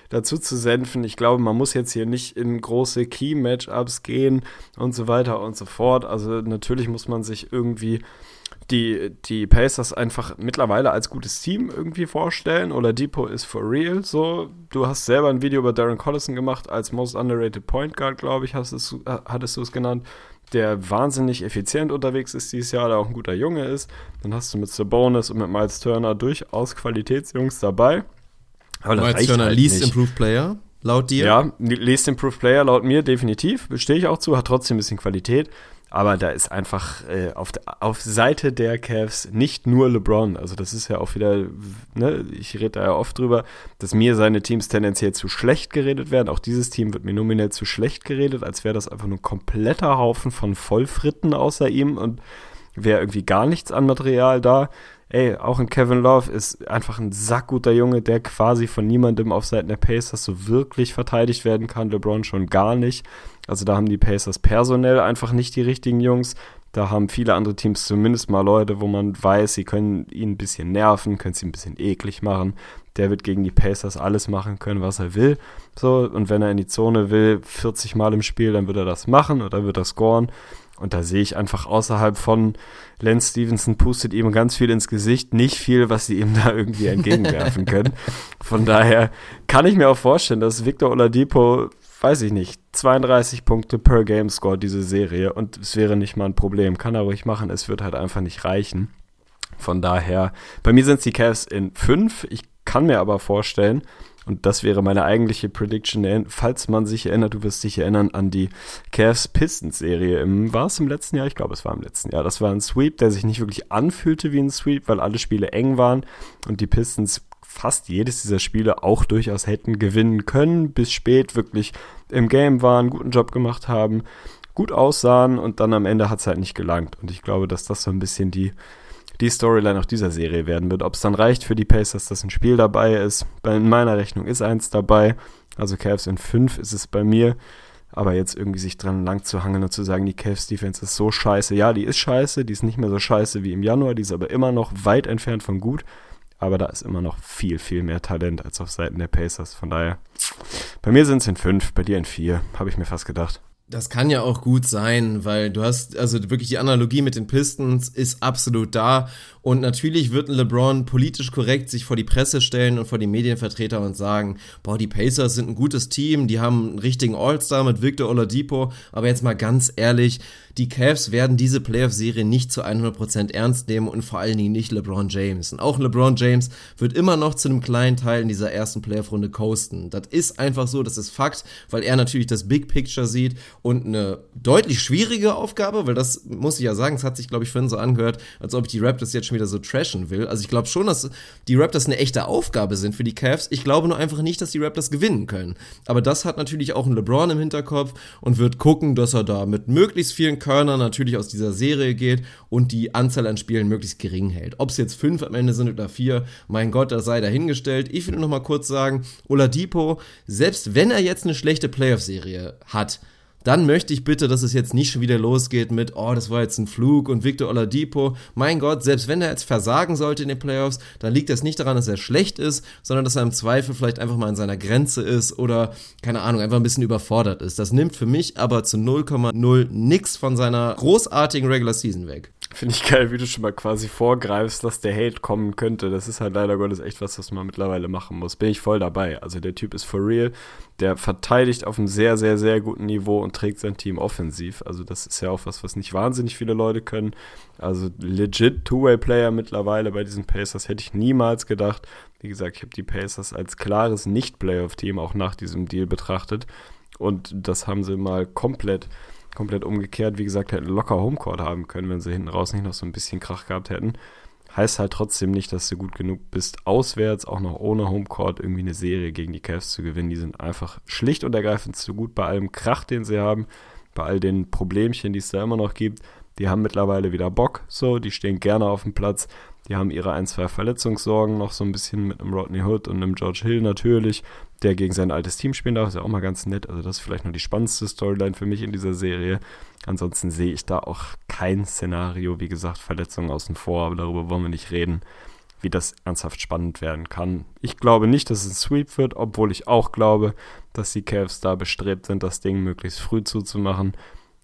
dazu zu senfen. Ich glaube, man muss jetzt hier nicht in große Key-Matchups gehen und so weiter und so fort. Also natürlich muss man sich irgendwie die, die Pacers einfach mittlerweile als gutes Team irgendwie vorstellen oder Depot ist for real so. Du hast selber ein Video über Darren Collison gemacht als Most Underrated Point Guard, glaube ich, hast es, hattest du es genannt der wahnsinnig effizient unterwegs ist dieses Jahr, der auch ein guter Junge ist. Dann hast du mit Sabonis und mit Miles Turner durchaus Qualitätsjungs dabei. Aber Miles Turner halt Least nicht. Improved Player, laut dir? Ja, Least Improved Player laut mir definitiv. Bestehe ich auch zu, hat trotzdem ein bisschen Qualität. Aber da ist einfach äh, auf, auf Seite der Cavs nicht nur LeBron. Also das ist ja auch wieder, ne, ich rede da ja oft drüber, dass mir seine Teams tendenziell zu schlecht geredet werden. Auch dieses Team wird mir nominell zu schlecht geredet, als wäre das einfach nur ein kompletter Haufen von Vollfritten außer ihm und wäre irgendwie gar nichts an Material da. Ey, auch ein Kevin Love ist einfach ein sackguter Junge, der quasi von niemandem auf Seiten der Pacers so wirklich verteidigt werden kann. LeBron schon gar nicht. Also da haben die Pacers personell einfach nicht die richtigen Jungs. Da haben viele andere Teams zumindest mal Leute, wo man weiß, sie können ihn ein bisschen nerven, können sie ein bisschen eklig machen. Der wird gegen die Pacers alles machen können, was er will. So, und wenn er in die Zone will, 40 Mal im Spiel, dann wird er das machen oder wird er scoren. Und da sehe ich einfach außerhalb von Lance Stevenson pustet ihm ganz viel ins Gesicht, nicht viel, was sie ihm da irgendwie entgegenwerfen können. Von daher kann ich mir auch vorstellen, dass Victor Oladipo, weiß ich nicht, 32 Punkte per Game scored diese Serie und es wäre nicht mal ein Problem. Kann er ruhig machen, es wird halt einfach nicht reichen. Von daher, bei mir sind es die Cavs in 5. Ich kann mir aber vorstellen, und das wäre meine eigentliche Prediction, falls man sich erinnert, du wirst dich erinnern an die Cavs Pistons Serie. War es im letzten Jahr? Ich glaube, es war im letzten Jahr. Das war ein Sweep, der sich nicht wirklich anfühlte wie ein Sweep, weil alle Spiele eng waren und die Pistons fast jedes dieser Spiele auch durchaus hätten gewinnen können, bis spät wirklich im Game waren, guten Job gemacht haben, gut aussahen und dann am Ende hat es halt nicht gelangt. Und ich glaube, dass das so ein bisschen die die Storyline auch dieser Serie werden wird. Ob es dann reicht für die Pacers, dass ein Spiel dabei ist. In meiner Rechnung ist eins dabei. Also Cavs in fünf ist es bei mir. Aber jetzt irgendwie sich dran lang zu hangeln und zu sagen, die Cavs Defense ist so scheiße. Ja, die ist scheiße, die ist nicht mehr so scheiße wie im Januar, die ist aber immer noch weit entfernt von gut. Aber da ist immer noch viel, viel mehr Talent als auf Seiten der Pacers. Von daher, bei mir sind es in fünf, bei dir in vier, habe ich mir fast gedacht. Das kann ja auch gut sein, weil du hast, also wirklich die Analogie mit den Pistons ist absolut da. Und natürlich wird LeBron politisch korrekt sich vor die Presse stellen und vor die Medienvertreter und sagen, boah, die Pacers sind ein gutes Team, die haben einen richtigen All-Star mit Victor Oladipo. Aber jetzt mal ganz ehrlich, die Cavs werden diese Playoff-Serie nicht zu 100% ernst nehmen und vor allen Dingen nicht LeBron James. Und auch LeBron James wird immer noch zu einem kleinen Teil in dieser ersten Playoff-Runde coasten. Das ist einfach so, das ist Fakt, weil er natürlich das Big Picture sieht und eine deutlich schwierige Aufgabe, weil das muss ich ja sagen, es hat sich, glaube ich, vorhin so angehört, als ob ich die Raptors jetzt schon wieder so trashen will. Also ich glaube schon, dass die Raptors eine echte Aufgabe sind für die Cavs. Ich glaube nur einfach nicht, dass die Raptors gewinnen können. Aber das hat natürlich auch ein LeBron im Hinterkopf und wird gucken, dass er da mit möglichst vielen Körner natürlich aus dieser Serie geht und die Anzahl an Spielen möglichst gering hält. Ob es jetzt fünf am Ende sind oder vier, mein Gott, das sei dahingestellt. Ich will nur noch mal kurz sagen, Oladipo, selbst wenn er jetzt eine schlechte Playoff-Serie hat, dann möchte ich bitte, dass es jetzt nicht schon wieder losgeht mit, oh, das war jetzt ein Flug und Victor Oladipo. Mein Gott, selbst wenn er jetzt versagen sollte in den Playoffs, dann liegt das nicht daran, dass er schlecht ist, sondern dass er im Zweifel vielleicht einfach mal an seiner Grenze ist oder, keine Ahnung, einfach ein bisschen überfordert ist. Das nimmt für mich aber zu 0,0 nix von seiner großartigen Regular Season weg. Finde ich geil, wie du schon mal quasi vorgreifst, dass der Hate kommen könnte. Das ist halt leider Gottes echt was, was man mittlerweile machen muss. Bin ich voll dabei. Also der Typ ist for real. Der verteidigt auf einem sehr, sehr, sehr guten Niveau und trägt sein Team offensiv. Also das ist ja auch was, was nicht wahnsinnig viele Leute können. Also legit Two-Way-Player mittlerweile bei diesen Pacers hätte ich niemals gedacht. Wie gesagt, ich habe die Pacers als klares Nicht-Playoff-Team auch nach diesem Deal betrachtet. Und das haben sie mal komplett komplett umgekehrt. Wie gesagt, hätten locker Homecourt haben können, wenn sie hinten raus nicht noch so ein bisschen Krach gehabt hätten. Heißt halt trotzdem nicht, dass du gut genug bist, auswärts, auch noch ohne Homecourt, irgendwie eine Serie gegen die Cavs zu gewinnen. Die sind einfach schlicht und ergreifend zu gut bei allem Krach, den sie haben, bei all den Problemchen, die es da immer noch gibt. Die haben mittlerweile wieder Bock, so, die stehen gerne auf dem Platz. Die haben ihre ein, zwei Verletzungssorgen noch so ein bisschen mit einem Rodney Hood und einem George Hill natürlich, der gegen sein altes Team spielen darf. Ist ja auch mal ganz nett. Also, das ist vielleicht noch die spannendste Storyline für mich in dieser Serie. Ansonsten sehe ich da auch kein Szenario. Wie gesagt, Verletzungen außen vor, aber darüber wollen wir nicht reden, wie das ernsthaft spannend werden kann. Ich glaube nicht, dass es ein Sweep wird, obwohl ich auch glaube, dass die Cavs da bestrebt sind, das Ding möglichst früh zuzumachen.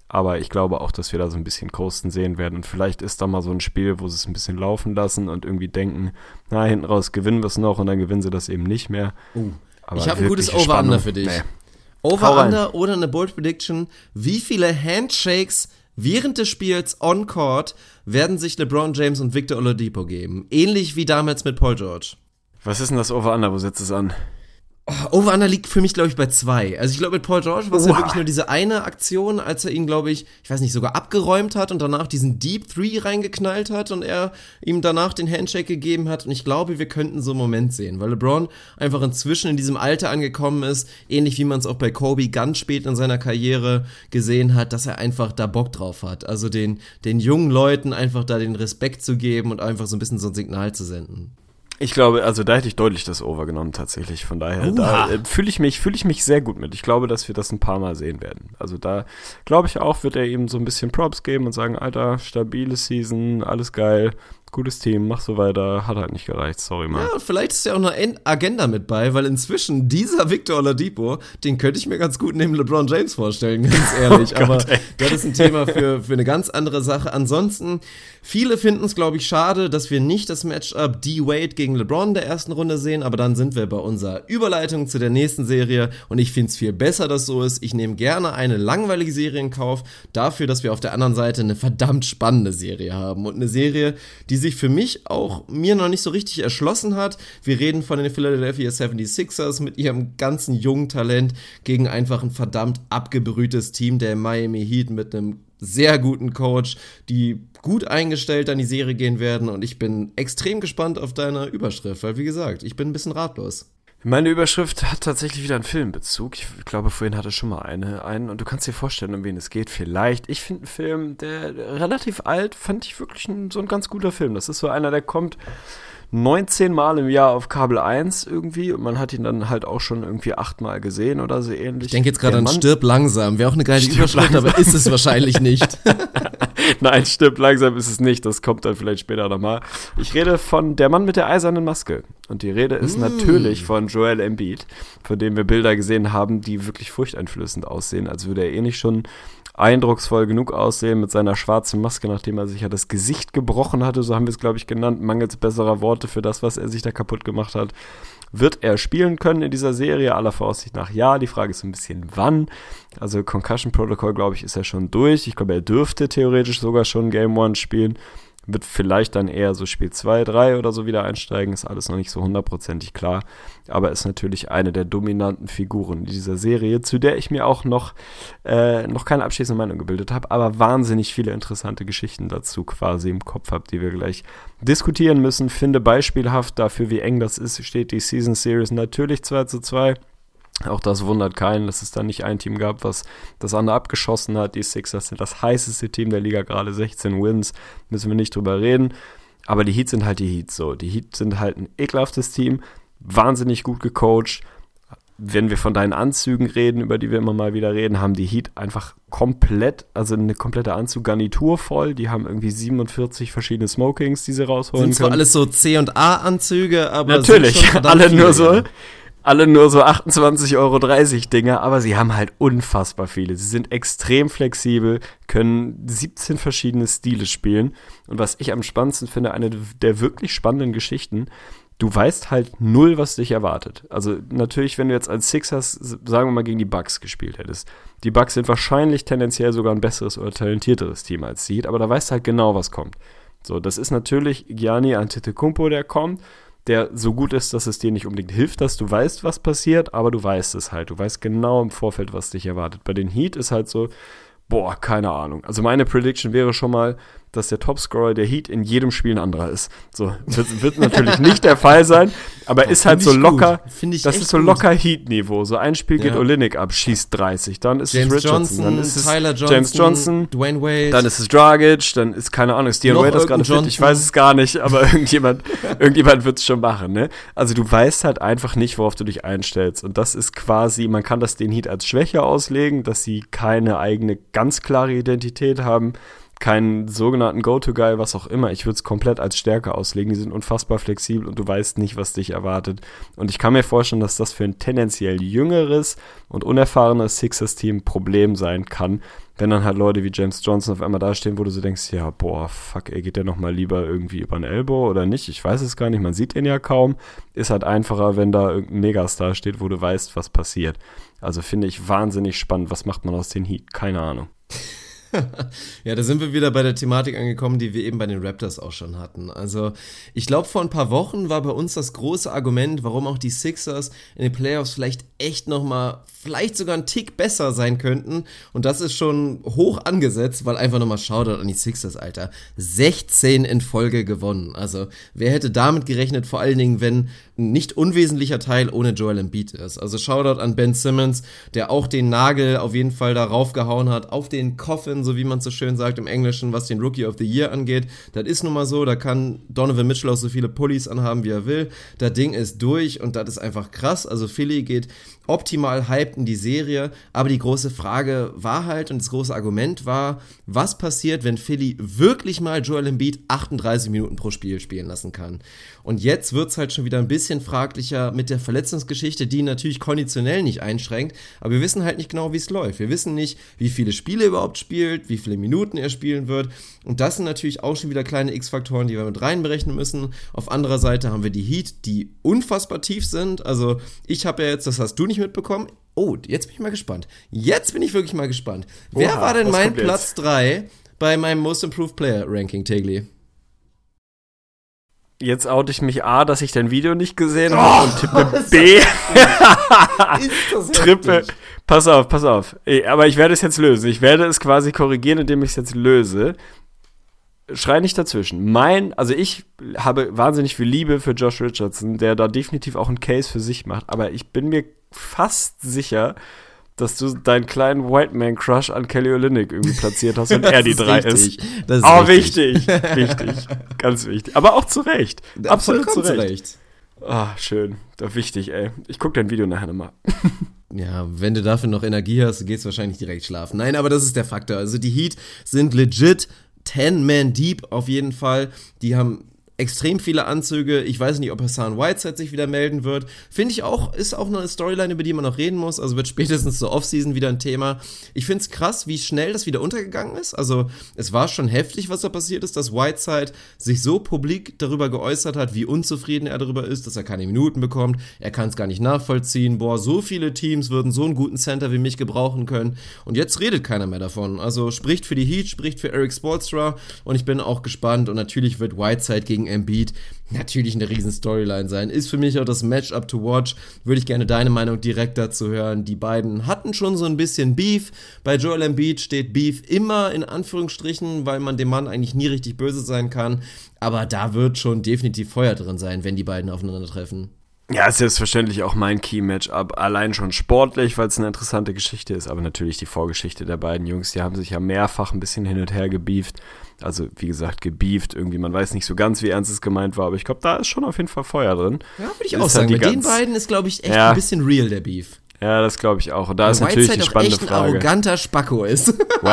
Aber ich glaube auch, dass wir da so ein bisschen Kosten sehen werden. Und vielleicht ist da mal so ein Spiel, wo sie es ein bisschen laufen lassen und irgendwie denken, na, hinten raus gewinnen wir es noch und dann gewinnen sie das eben nicht mehr. Uh, ich habe ein gutes Over-Under für dich. Nee. Over-Under oder eine Bold Prediction. Wie viele Handshakes während des Spiels on Court werden sich LeBron James und Victor Oladipo geben? Ähnlich wie damals mit Paul George. Was ist denn das Over-Under? Wo setzt es an? Oh, Over-Under liegt für mich, glaube ich, bei zwei. Also ich glaube, mit Paul George war es ja wirklich nur diese eine Aktion, als er ihn, glaube ich, ich weiß nicht, sogar abgeräumt hat und danach diesen Deep Three reingeknallt hat und er ihm danach den Handshake gegeben hat. Und ich glaube, wir könnten so einen Moment sehen, weil LeBron einfach inzwischen in diesem Alter angekommen ist, ähnlich wie man es auch bei Kobe ganz spät in seiner Karriere gesehen hat, dass er einfach da Bock drauf hat. Also den, den jungen Leuten einfach da den Respekt zu geben und einfach so ein bisschen so ein Signal zu senden. Ich glaube, also da hätte ich deutlich das Over genommen tatsächlich. Von daher, da äh, fühle ich mich, fühle ich mich sehr gut mit. Ich glaube, dass wir das ein paar Mal sehen werden. Also da glaube ich auch, wird er ihm so ein bisschen Props geben und sagen, Alter, stabile Season, alles geil, gutes Team, mach so weiter, hat halt nicht gereicht, sorry mal. Ja, vielleicht ist ja auch eine Agenda mit bei, weil inzwischen dieser Victor Oladipo, den könnte ich mir ganz gut neben LeBron James vorstellen, ganz ehrlich. Oh Gott, Aber ey. das ist ein Thema für, für eine ganz andere Sache. Ansonsten, viele finden es, glaube ich, schade, dass wir nicht das Matchup D-Wade gegen LeBron in der ersten Runde sehen, aber dann sind wir bei unserer Überleitung zu der nächsten Serie und ich finde es viel besser, dass so ist. Ich nehme gerne eine langweilige Serie in Kauf, dafür, dass wir auf der anderen Seite eine verdammt spannende Serie haben und eine Serie, die sich für mich auch mir noch nicht so richtig erschlossen hat. Wir reden von den Philadelphia 76ers mit ihrem ganzen jungen Talent gegen einfach ein verdammt abgebrühtes Team der Miami Heat mit einem sehr guten Coach, die gut eingestellt an die Serie gehen werden und ich bin extrem gespannt auf deine Überschrift, weil wie gesagt, ich bin ein bisschen ratlos. Meine Überschrift hat tatsächlich wieder einen Filmbezug. Ich glaube, vorhin hatte schon mal eine, einen. Und du kannst dir vorstellen, um wen es geht. Vielleicht. Ich finde einen Film, der relativ alt, fand ich wirklich ein, so ein ganz guter Film. Das ist so einer, der kommt 19 Mal im Jahr auf Kabel 1 irgendwie und man hat ihn dann halt auch schon irgendwie achtmal gesehen oder so ähnlich. Ich denke jetzt gerade an Stirb langsam. Wäre auch eine geile Stirb Überschrift, langsam. aber ist es wahrscheinlich nicht. Nein, Stirb langsam ist es nicht. Das kommt dann vielleicht später nochmal. Ich rede von Der Mann mit der eisernen Maske. Und die Rede ist mm. natürlich von Joel Embiid, von dem wir Bilder gesehen haben, die wirklich furchteinflößend aussehen, als würde er eh nicht schon eindrucksvoll genug aussehen mit seiner schwarzen Maske, nachdem er sich ja das Gesicht gebrochen hatte, so haben wir es, glaube ich, genannt, mangels besserer Worte für das, was er sich da kaputt gemacht hat. Wird er spielen können in dieser Serie? Aller Voraussicht nach ja. Die Frage ist ein bisschen wann. Also Concussion Protocol, glaube ich, ist er schon durch. Ich glaube, er dürfte theoretisch sogar schon Game One spielen wird vielleicht dann eher so Spiel 2, 3 oder so wieder einsteigen, ist alles noch nicht so hundertprozentig klar, aber ist natürlich eine der dominanten Figuren dieser Serie, zu der ich mir auch noch, äh, noch keine abschließende Meinung gebildet habe, aber wahnsinnig viele interessante Geschichten dazu quasi im Kopf habe, die wir gleich diskutieren müssen. Finde beispielhaft dafür, wie eng das ist, steht die Season Series natürlich 2 zu 2. Auch das wundert keinen, dass es da nicht ein Team gab, was das andere abgeschossen hat. Die Sixers sind das heißeste Team der Liga, gerade 16 Wins, müssen wir nicht drüber reden. Aber die Heats sind halt die Heats so. Die Heats sind halt ein ekelhaftes Team, wahnsinnig gut gecoacht, wenn wir von deinen Anzügen reden, über die wir immer mal wieder reden, haben die Heat einfach komplett, also eine komplette Anzuggarnitur voll. Die haben irgendwie 47 verschiedene Smokings, die sie rausholen Sind zwar können. alles so C und A Anzüge, aber Natürlich, alle nur so, ja. Alle nur so 28,30 Euro Dinger, aber sie haben halt unfassbar viele. Sie sind extrem flexibel, können 17 verschiedene Stile spielen. Und was ich am spannendsten finde, eine der wirklich spannenden Geschichten, du weißt halt null, was dich erwartet. Also natürlich, wenn du jetzt als Sixers, sagen wir mal, gegen die Bucks gespielt hättest. Die Bucks sind wahrscheinlich tendenziell sogar ein besseres oder talentierteres Team als Seed, aber da weißt du halt genau, was kommt. So, das ist natürlich Gianni Antetokounmpo, der kommt, der so gut ist, dass es dir nicht unbedingt hilft, dass du weißt, was passiert, aber du weißt es halt. Du weißt genau im Vorfeld, was dich erwartet. Bei den Heat ist halt so, boah, keine Ahnung. Also meine Prediction wäre schon mal, dass der Topscorer der Heat in jedem Spiel ein anderer ist. So, wird, wird natürlich nicht der Fall sein, aber ist halt so locker. ich das ist so locker Heat-Niveau. So ein Spiel geht Ja. Olinik ab, schießt 30, dann ist James es Richardson, Johnson, dann ist es Tyler Johnson, James Johnson, Dwayne Wade. dann ist es Dragic, dann ist keine Ahnung, ist Dion Noch Waiters gerade fit, ich weiß es gar nicht, aber irgendjemand, irgendjemand wird es schon machen, ne? Also du weißt halt einfach nicht, worauf du dich einstellst und das ist quasi, man kann das den Heat als Schwäche auslegen, dass sie keine eigene ganz klare Identität haben, keinen sogenannten Go-To-Guy, was auch immer. Ich würde es komplett als Stärke auslegen. Die sind unfassbar flexibel und du weißt nicht, was dich erwartet. Und ich kann mir vorstellen, dass das für ein tendenziell jüngeres und unerfahrenes Sixers-Team ein Problem sein kann, wenn dann halt Leute wie James Johnson auf einmal dastehen, wo du so denkst, ja, boah, fuck, ey, geht der nochmal lieber irgendwie über den Elbow oder nicht? Ich weiß es gar nicht, man sieht ihn ja kaum. Ist halt einfacher, wenn da irgendein Megastar steht, wo du weißt, was passiert. Also finde ich wahnsinnig spannend. Was macht man aus den Heat? Keine Ahnung. Ja, da sind wir wieder bei der Thematik angekommen, die wir eben bei den Raptors auch schon hatten. Also, ich glaube, vor ein paar Wochen war bei uns das große Argument, warum auch die Sixers in den Playoffs vielleicht echt nochmal, vielleicht sogar einen Tick besser sein könnten. Und das ist schon hoch angesetzt, weil einfach nochmal Shoutout an die Sixers, Alter. 16 in Folge gewonnen. Also, wer hätte damit gerechnet, vor allen Dingen, wenn ein nicht unwesentlicher Teil ohne Joel Embiid ist. Also, Shoutout an Ben Simmons, der auch den Nagel auf jeden Fall darauf gehauen hat, auf den Coffin, so wie man so schön sagt im Englischen, was den Rookie of the Year angeht. Das ist nun mal so, da kann Donovan Mitchell auch so viele Pullis anhaben, wie er will. Das Ding ist durch und das ist einfach krass. Also Philly geht optimal hyped in die Serie, aber die große Frage war halt und das große Argument war, was passiert, wenn Philly wirklich mal Joel Embiid 38 Minuten pro Spiel spielen lassen kann. Und jetzt wird's halt schon wieder ein bisschen fraglicher mit der Verletzungsgeschichte, die natürlich konditionell nicht einschränkt, aber wir wissen halt nicht genau, wie es läuft. Wir wissen nicht, wie viele Spiele er überhaupt spielt, wie viele Minuten er spielen wird und das sind natürlich auch schon wieder kleine X-Faktoren, die wir mit reinberechnen müssen. Auf anderer Seite haben wir die Heat, die unfassbar tief sind. Also ich habe ja jetzt, das hast du nicht mitbekommen. Oh, jetzt bin ich mal gespannt. Jetzt bin ich wirklich mal gespannt. Wer Oha, war denn mein? Platz 3 bei meinem Most Improved Player Ranking, Tegli? Jetzt oute ich mich A, dass ich dein Video nicht gesehen habe und tippe B, Trippe. Pass auf, pass auf. Aber ich werde es jetzt lösen. Ich werde es quasi korrigieren, indem ich es jetzt löse. Schrei nicht dazwischen. Mein, also ich habe wahnsinnig viel Liebe für Josh Richardson, der da definitiv auch einen Case für sich macht, aber ich bin mir fast sicher, dass du deinen kleinen White Man Crush an Kelly Olynyk irgendwie platziert hast und er die drei ist. Das ist Oh, richtig. wichtig, wichtig, ganz wichtig. Aber auch zu Recht. Absolut zu Recht. Ah, schön. Doch wichtig, ey. Ich gucke dein Video nachher nochmal. Ja, wenn du dafür noch Energie hast, gehst du wahrscheinlich direkt schlafen. Nein, aber das ist der Faktor. Also die Heat sind legit 10 Man Deep auf jeden Fall. Die haben extrem viele Anzüge. Ich weiß nicht, ob Hassan Whiteside sich wieder melden wird. Finde ich auch, ist auch eine Storyline, über die man noch reden muss. Also wird spätestens zur Offseason wieder ein Thema. Ich finde es krass, wie schnell das wieder untergegangen ist. Also es war schon heftig, was da passiert ist, dass Whiteside sich so publik darüber geäußert hat, wie unzufrieden er darüber ist, dass er keine Minuten bekommt. Er kann es gar nicht nachvollziehen. Boah, so viele Teams würden so einen guten Center wie mich gebrauchen können. Und jetzt redet keiner mehr davon. Also spricht für die Heat, spricht für Eric Spoelstra. Und ich bin auch gespannt. Und natürlich wird Whiteside gegen Embiid natürlich eine riesen Storyline sein. Ist für mich auch das Matchup to watch. Würde ich gerne deine Meinung direkt dazu hören. Die beiden hatten schon so ein bisschen Beef. Bei Joel Embiid steht Beef immer in Anführungsstrichen, weil man dem Mann eigentlich nie richtig böse sein kann. Aber da wird schon definitiv Feuer drin sein, wenn die beiden aufeinandertreffen. Ja, ist selbstverständlich auch mein Key-Matchup. Allein schon sportlich, weil es eine interessante Geschichte ist, aber natürlich die Vorgeschichte der beiden Jungs. Die haben sich ja mehrfach ein bisschen hin und her gebieft. Also, wie gesagt, gebieft irgendwie. Man weiß nicht so ganz, wie ernst es gemeint war, aber ich glaube, da ist schon auf jeden Fall Feuer drin. Ja, würde ich Ist auch halt sagen. die Bei den beiden ist, glaube ich, echt Ja. ein bisschen real, der Beef. Ja, das glaube ich auch. Und da ist Weil natürlich die Whiteside auch spannende echt ein Frage. arroganter Spacko ist.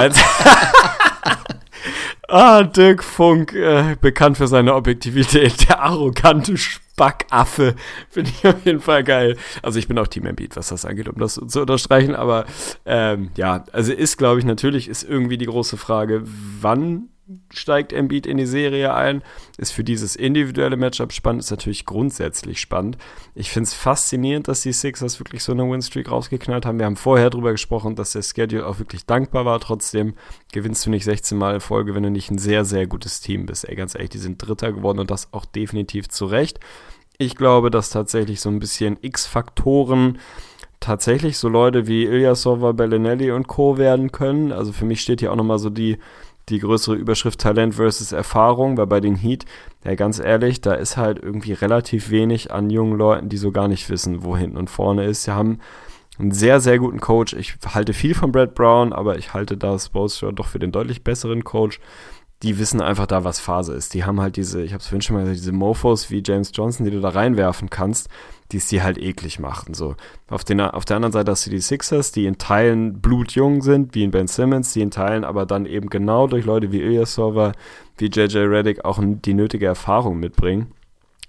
Ah, Dirk Funk, äh, bekannt für seine Objektivität, der arrogante Spackaffe, finde ich auf jeden Fall geil. Also ich bin auch Team Embiid, was das angeht, um das zu unterstreichen, aber ähm, ja, also ist, glaube ich, natürlich ist irgendwie die große Frage, wann steigt Embiid in die Serie ein, ist für dieses individuelle Matchup spannend, ist natürlich grundsätzlich spannend. Ich finde es faszinierend, dass die Sixers wirklich so eine Winstreak rausgeknallt haben. Wir haben vorher darüber gesprochen, dass der Schedule auch wirklich dankbar war. Trotzdem gewinnst du nicht 16 Mal in Folge, wenn du nicht ein sehr, sehr gutes Team bist. Ey, ganz ehrlich, die sind Dritter geworden und das auch definitiv zu Recht. Ich glaube, dass tatsächlich so ein bisschen X-Faktoren tatsächlich so Leute wie Ilyasova, Bellinelli und Co. werden können. Also für mich steht hier auch nochmal so die, die größere Überschrift Talent versus Erfahrung, weil bei den Heat, ja ganz ehrlich, da ist halt irgendwie relativ wenig an jungen Leuten, die so gar nicht wissen, wo hinten und vorne ist. Sie haben einen sehr, sehr guten Coach. Ich halte viel von Brad Brown, aber ich halte da Spoelstra doch für den deutlich besseren Coach. Die wissen einfach da, was Phase ist. Die haben halt diese, ich habe es vorhin schon mal gesagt, diese Mofos wie James Johnson, die du da reinwerfen kannst, die dir halt eklig machen. So. Auf, den, auf der anderen Seite hast du die Sixers, die in Teilen blutjung sind, wie in Ben Simmons, die in Teilen aber dann eben genau durch Leute wie Ilyasova, wie JJ Reddick auch die nötige Erfahrung mitbringen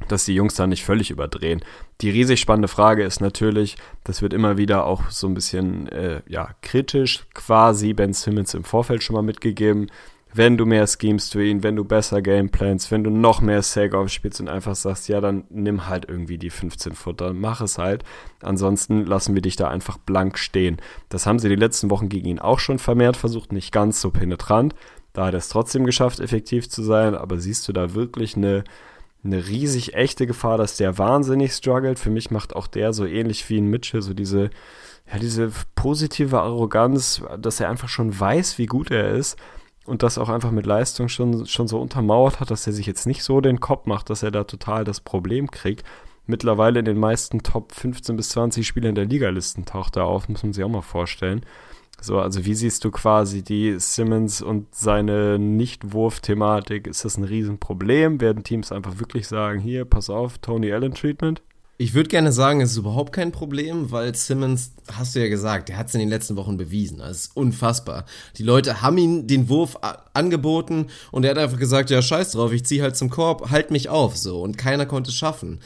dass die Jungs da nicht völlig überdrehen. Die riesig spannende Frage ist natürlich, das wird immer wieder auch so ein bisschen äh, ja, kritisch quasi Ben Simmons im Vorfeld schon mal mitgegeben. Wenn du mehr Schemes für ihn, wenn du besser Gameplans, wenn du noch mehr Sag aufspielst und einfach sagst, ja, dann nimm halt irgendwie die 15 Futter, mach es halt. Ansonsten lassen wir dich da einfach blank stehen. Das haben sie die letzten Wochen gegen ihn auch schon vermehrt versucht, nicht ganz so penetrant. Da hat er es trotzdem geschafft, effektiv zu sein, aber siehst du da wirklich eine, eine riesig echte Gefahr, dass der wahnsinnig struggelt. Für mich macht auch der so ähnlich wie ein Mitchell, so diese, ja, diese positive Arroganz, dass er einfach schon weiß, wie gut er ist und das auch einfach mit Leistung schon, schon so untermauert hat, dass er sich jetzt nicht so den Kopf macht, dass er da total das Problem kriegt. Mittlerweile in den meisten Top 15 bis 20 Spielern der Ligalisten taucht er auf, muss man sich auch mal vorstellen. So, also wie siehst du quasi die Simmons und seine Nicht-Wurf-Thematik? Ist das ein Riesenproblem? Werden Teams einfach wirklich sagen, hier, pass auf, Tony Allen Treatment? Ich würde gerne sagen, es ist überhaupt kein Problem, weil Simmons, hast du ja gesagt, der hat es in den letzten Wochen bewiesen. Das ist unfassbar. Die Leute haben ihm den Wurf angeboten und er hat einfach gesagt, ja, scheiß drauf, ich zieh halt zum Korb, halt mich auf, so. Und keiner konnte es schaffen.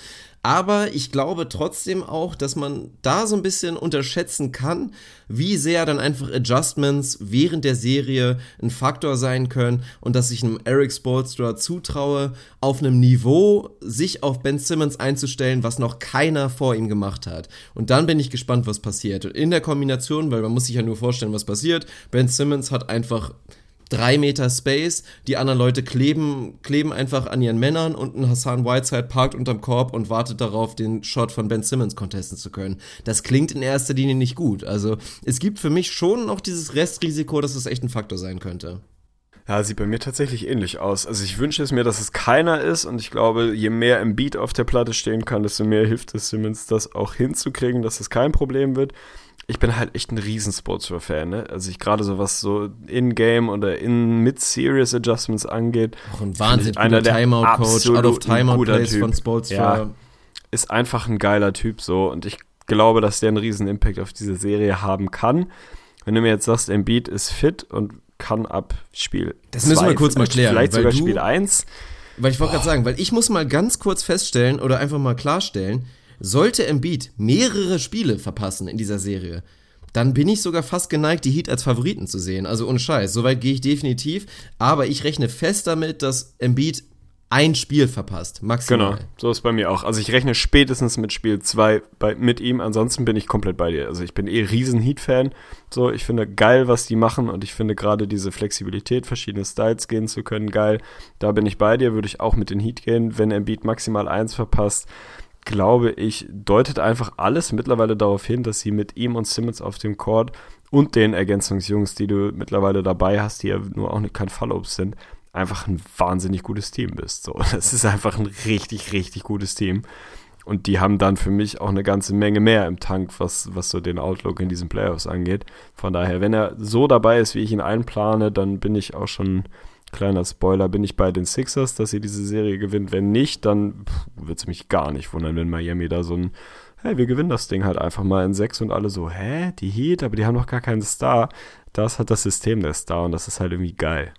Aber ich glaube trotzdem auch, dass man da so ein bisschen unterschätzen kann, wie sehr dann einfach Adjustments während der Serie ein Faktor sein können und dass ich einem Eric Spoelstra zutraue, auf einem Niveau sich auf Ben Simmons einzustellen, was noch keiner vor ihm gemacht hat. Und dann bin ich gespannt, was passiert. In der Kombination, weil man muss sich ja nur vorstellen, was passiert, Ben Simmons hat einfach drei Meter Space, die anderen Leute kleben, kleben einfach an ihren Männern und ein Hassan Whiteside parkt unterm Korb und wartet darauf, den Shot von Ben Simmons contesten zu können. Das klingt in erster Linie nicht gut. Also es gibt für mich schon noch dieses Restrisiko, dass es echt ein Faktor sein könnte. Ja, sieht bei mir tatsächlich ähnlich aus. Also ich wünsche es mir, dass es keiner ist und ich glaube, je mehr im Beat auf der Platte stehen kann, desto mehr hilft es Simmons, das auch hinzukriegen, dass es kein Problem wird. Ich bin halt echt ein riesen Sportswear-Fan, ne? Also ich gerade so was so In-Game oder in Mid-Series Adjustments angeht. Auch ein wahnsinnig einer guter der Timeout-Coach, out of Timeout-Plays von. Spolstra. Ja. ist einfach ein geiler Typ so und ich glaube, dass der einen riesen Impact auf diese Serie haben kann. Wenn du mir jetzt sagst, Embiid ist fit und kann ab Spiel Das müssen wir zwei, kurz mal klären, Vielleicht sogar du- Spiel 1. Weil ich wollte gerade sagen, weil ich muss mal ganz kurz feststellen oder einfach mal klarstellen, sollte Embiid mehrere Spiele verpassen in dieser Serie, dann bin ich sogar fast geneigt, die Heat als Favoriten zu sehen. Also ohne Scheiß, soweit gehe ich definitiv. Aber ich rechne fest damit, dass Embiid ein Spiel verpasst, maximal. Genau, so ist bei mir auch. Also ich rechne spätestens mit Spiel 2 mit ihm, ansonsten bin ich komplett bei dir. Also ich bin eh riesen Heat-Fan. So, ich finde geil, was die machen und ich finde gerade diese Flexibilität, verschiedene Styles gehen zu können, geil. Da bin ich bei dir, würde ich auch mit den Heat gehen. Wenn Embiid maximal eins verpasst, glaube ich, deutet einfach alles mittlerweile darauf hin, dass sie mit ihm und Simmons auf dem Court und den Ergänzungsjungs, die du mittlerweile dabei hast, die ja nur auch kein Fallobst sind, einfach ein wahnsinnig gutes Team bist. So, das ist einfach ein richtig, richtig gutes Team. Und die haben dann für mich auch eine ganze Menge mehr im Tank, was, was so den Outlook in diesen Playoffs angeht. Von daher, wenn er so dabei ist, wie ich ihn einplane, dann bin ich auch schon kleiner Spoiler, bin ich bei den Sixers, dass sie diese Serie gewinnt. Wenn nicht, dann wird es mich gar nicht wundern, wenn Miami da so ein, hey, wir gewinnen das Ding halt einfach mal in sechs und alle so, hä, die Heat, aber die haben noch gar keinen Star. Das hat das System der Star und das ist halt irgendwie geil.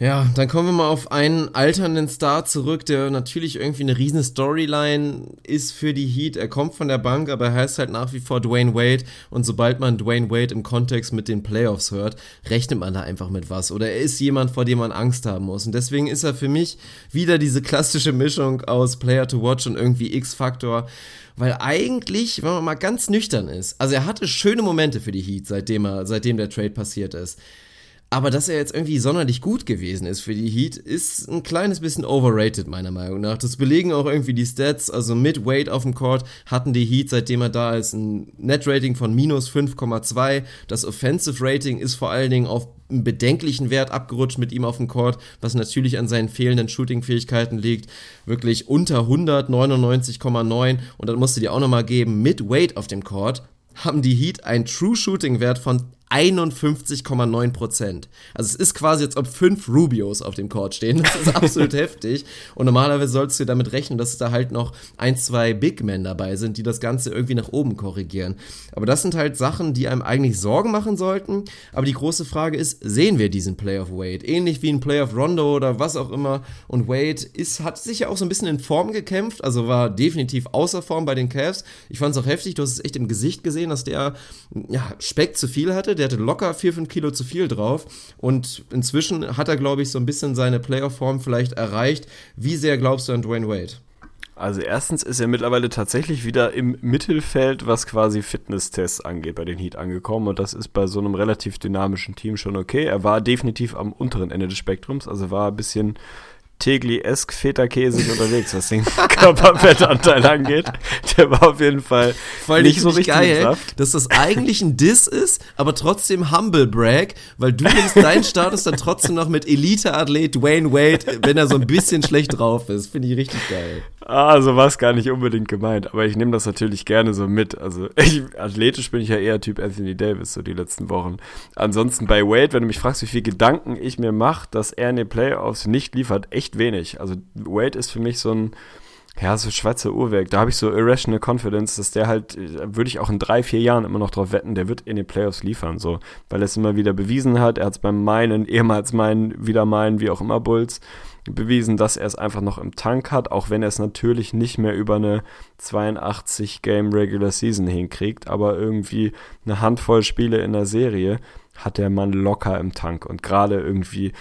Ja, dann kommen wir mal auf einen alternden Star zurück, der natürlich irgendwie eine riesen Storyline ist für die Heat. Er kommt von der Bank, aber er heißt halt nach wie vor Dwayne Wade. Und sobald man Dwayne Wade im Kontext mit den Playoffs hört, rechnet man da einfach mit was. Oder er ist jemand, vor dem man Angst haben muss. Und deswegen ist er für mich wieder diese klassische Mischung aus Player to Watch und irgendwie X-Faktor. Weil eigentlich, wenn man mal ganz nüchtern ist, also er hatte schöne Momente für die Heat, seitdem, er, seitdem der Trade passiert ist. Aber dass er jetzt irgendwie sonderlich gut gewesen ist für die Heat, ist ein kleines bisschen overrated, meiner Meinung nach. Das belegen auch irgendwie die Stats. Also mit Wade auf dem Court hatten die Heat, seitdem er da ist, ein Net-Rating von minus 5,2. Das Offensive Rating ist vor allen Dingen auf einen bedenklichen Wert abgerutscht mit ihm auf dem Court, was natürlich an seinen fehlenden Shooting-Fähigkeiten liegt. Wirklich unter 100, 99,9. Und dann musst du dir auch nochmal geben, mit Wade auf dem Court haben die Heat einen True Shooting Wert von 51,9 Prozent. Also es ist quasi, als ob fünf Rubios auf dem Court stehen. Das ist absolut heftig. Und normalerweise sollst du damit rechnen, dass da halt noch ein, zwei Big Men dabei sind, die das Ganze irgendwie nach oben korrigieren. Aber das sind halt Sachen, die einem eigentlich Sorgen machen sollten. Aber die große Frage ist, sehen wir diesen Play of Wade? Ähnlich wie ein Play of Rondo oder was auch immer. Und Wade ist, hat sich ja auch so ein bisschen in Form gekämpft, also war definitiv außer Form bei den Cavs. Ich fand es auch heftig, du hast es echt im Gesicht gesehen, dass der ja, Speck zu viel hatte. Der hatte locker 4, 5 Kilo zu viel drauf. Und inzwischen hat er, glaube ich, so ein bisschen seine Playoff-Form vielleicht erreicht. Wie sehr glaubst du an Dwayne Wade? Also erstens ist er mittlerweile tatsächlich wieder im Mittelfeld, was quasi Fitnesstests angeht, bei den Heat angekommen. Und das ist bei so einem relativ dynamischen Team schon okay. Er war definitiv am unteren Ende des Spektrums, also war ein bisschen Tegli-esk Feta-Käsig unterwegs, was den Körperfettanteil angeht. Der war auf jeden Fall Voll nicht so richtig geil, Saft. dass das eigentlich ein Diss ist, aber trotzdem Humble Brag, weil du nimmst deinen Status dann trotzdem noch mit Elite-Athlet Dwayne Wade, wenn er so ein bisschen schlecht drauf ist. Finde ich richtig geil. Ah, so war es gar nicht unbedingt gemeint, aber ich nehme das natürlich gerne so mit. Also ich, athletisch bin ich ja eher Typ Anthony Davis so die letzten Wochen. Ansonsten bei Wade, wenn du mich fragst, wie viel Gedanken ich mir mache, dass er in den Playoffs nicht liefert, echt wenig. Also Wade ist für mich so ein ja, so Schweizer Uhrwerk. Da habe ich so irrational confidence, dass der halt, würde ich auch in drei, vier Jahren immer noch drauf wetten, der wird in den Playoffs liefern, so. Weil er es immer wieder bewiesen hat. Er hat es beim meinen, ehemals meinen, wieder meinen, wie auch immer Bulls bewiesen, dass er es einfach noch im Tank hat, auch wenn er es natürlich nicht mehr über eine 82 Game Regular Season hinkriegt, aber irgendwie eine Handvoll Spiele in der Serie hat der Mann locker im Tank und gerade irgendwie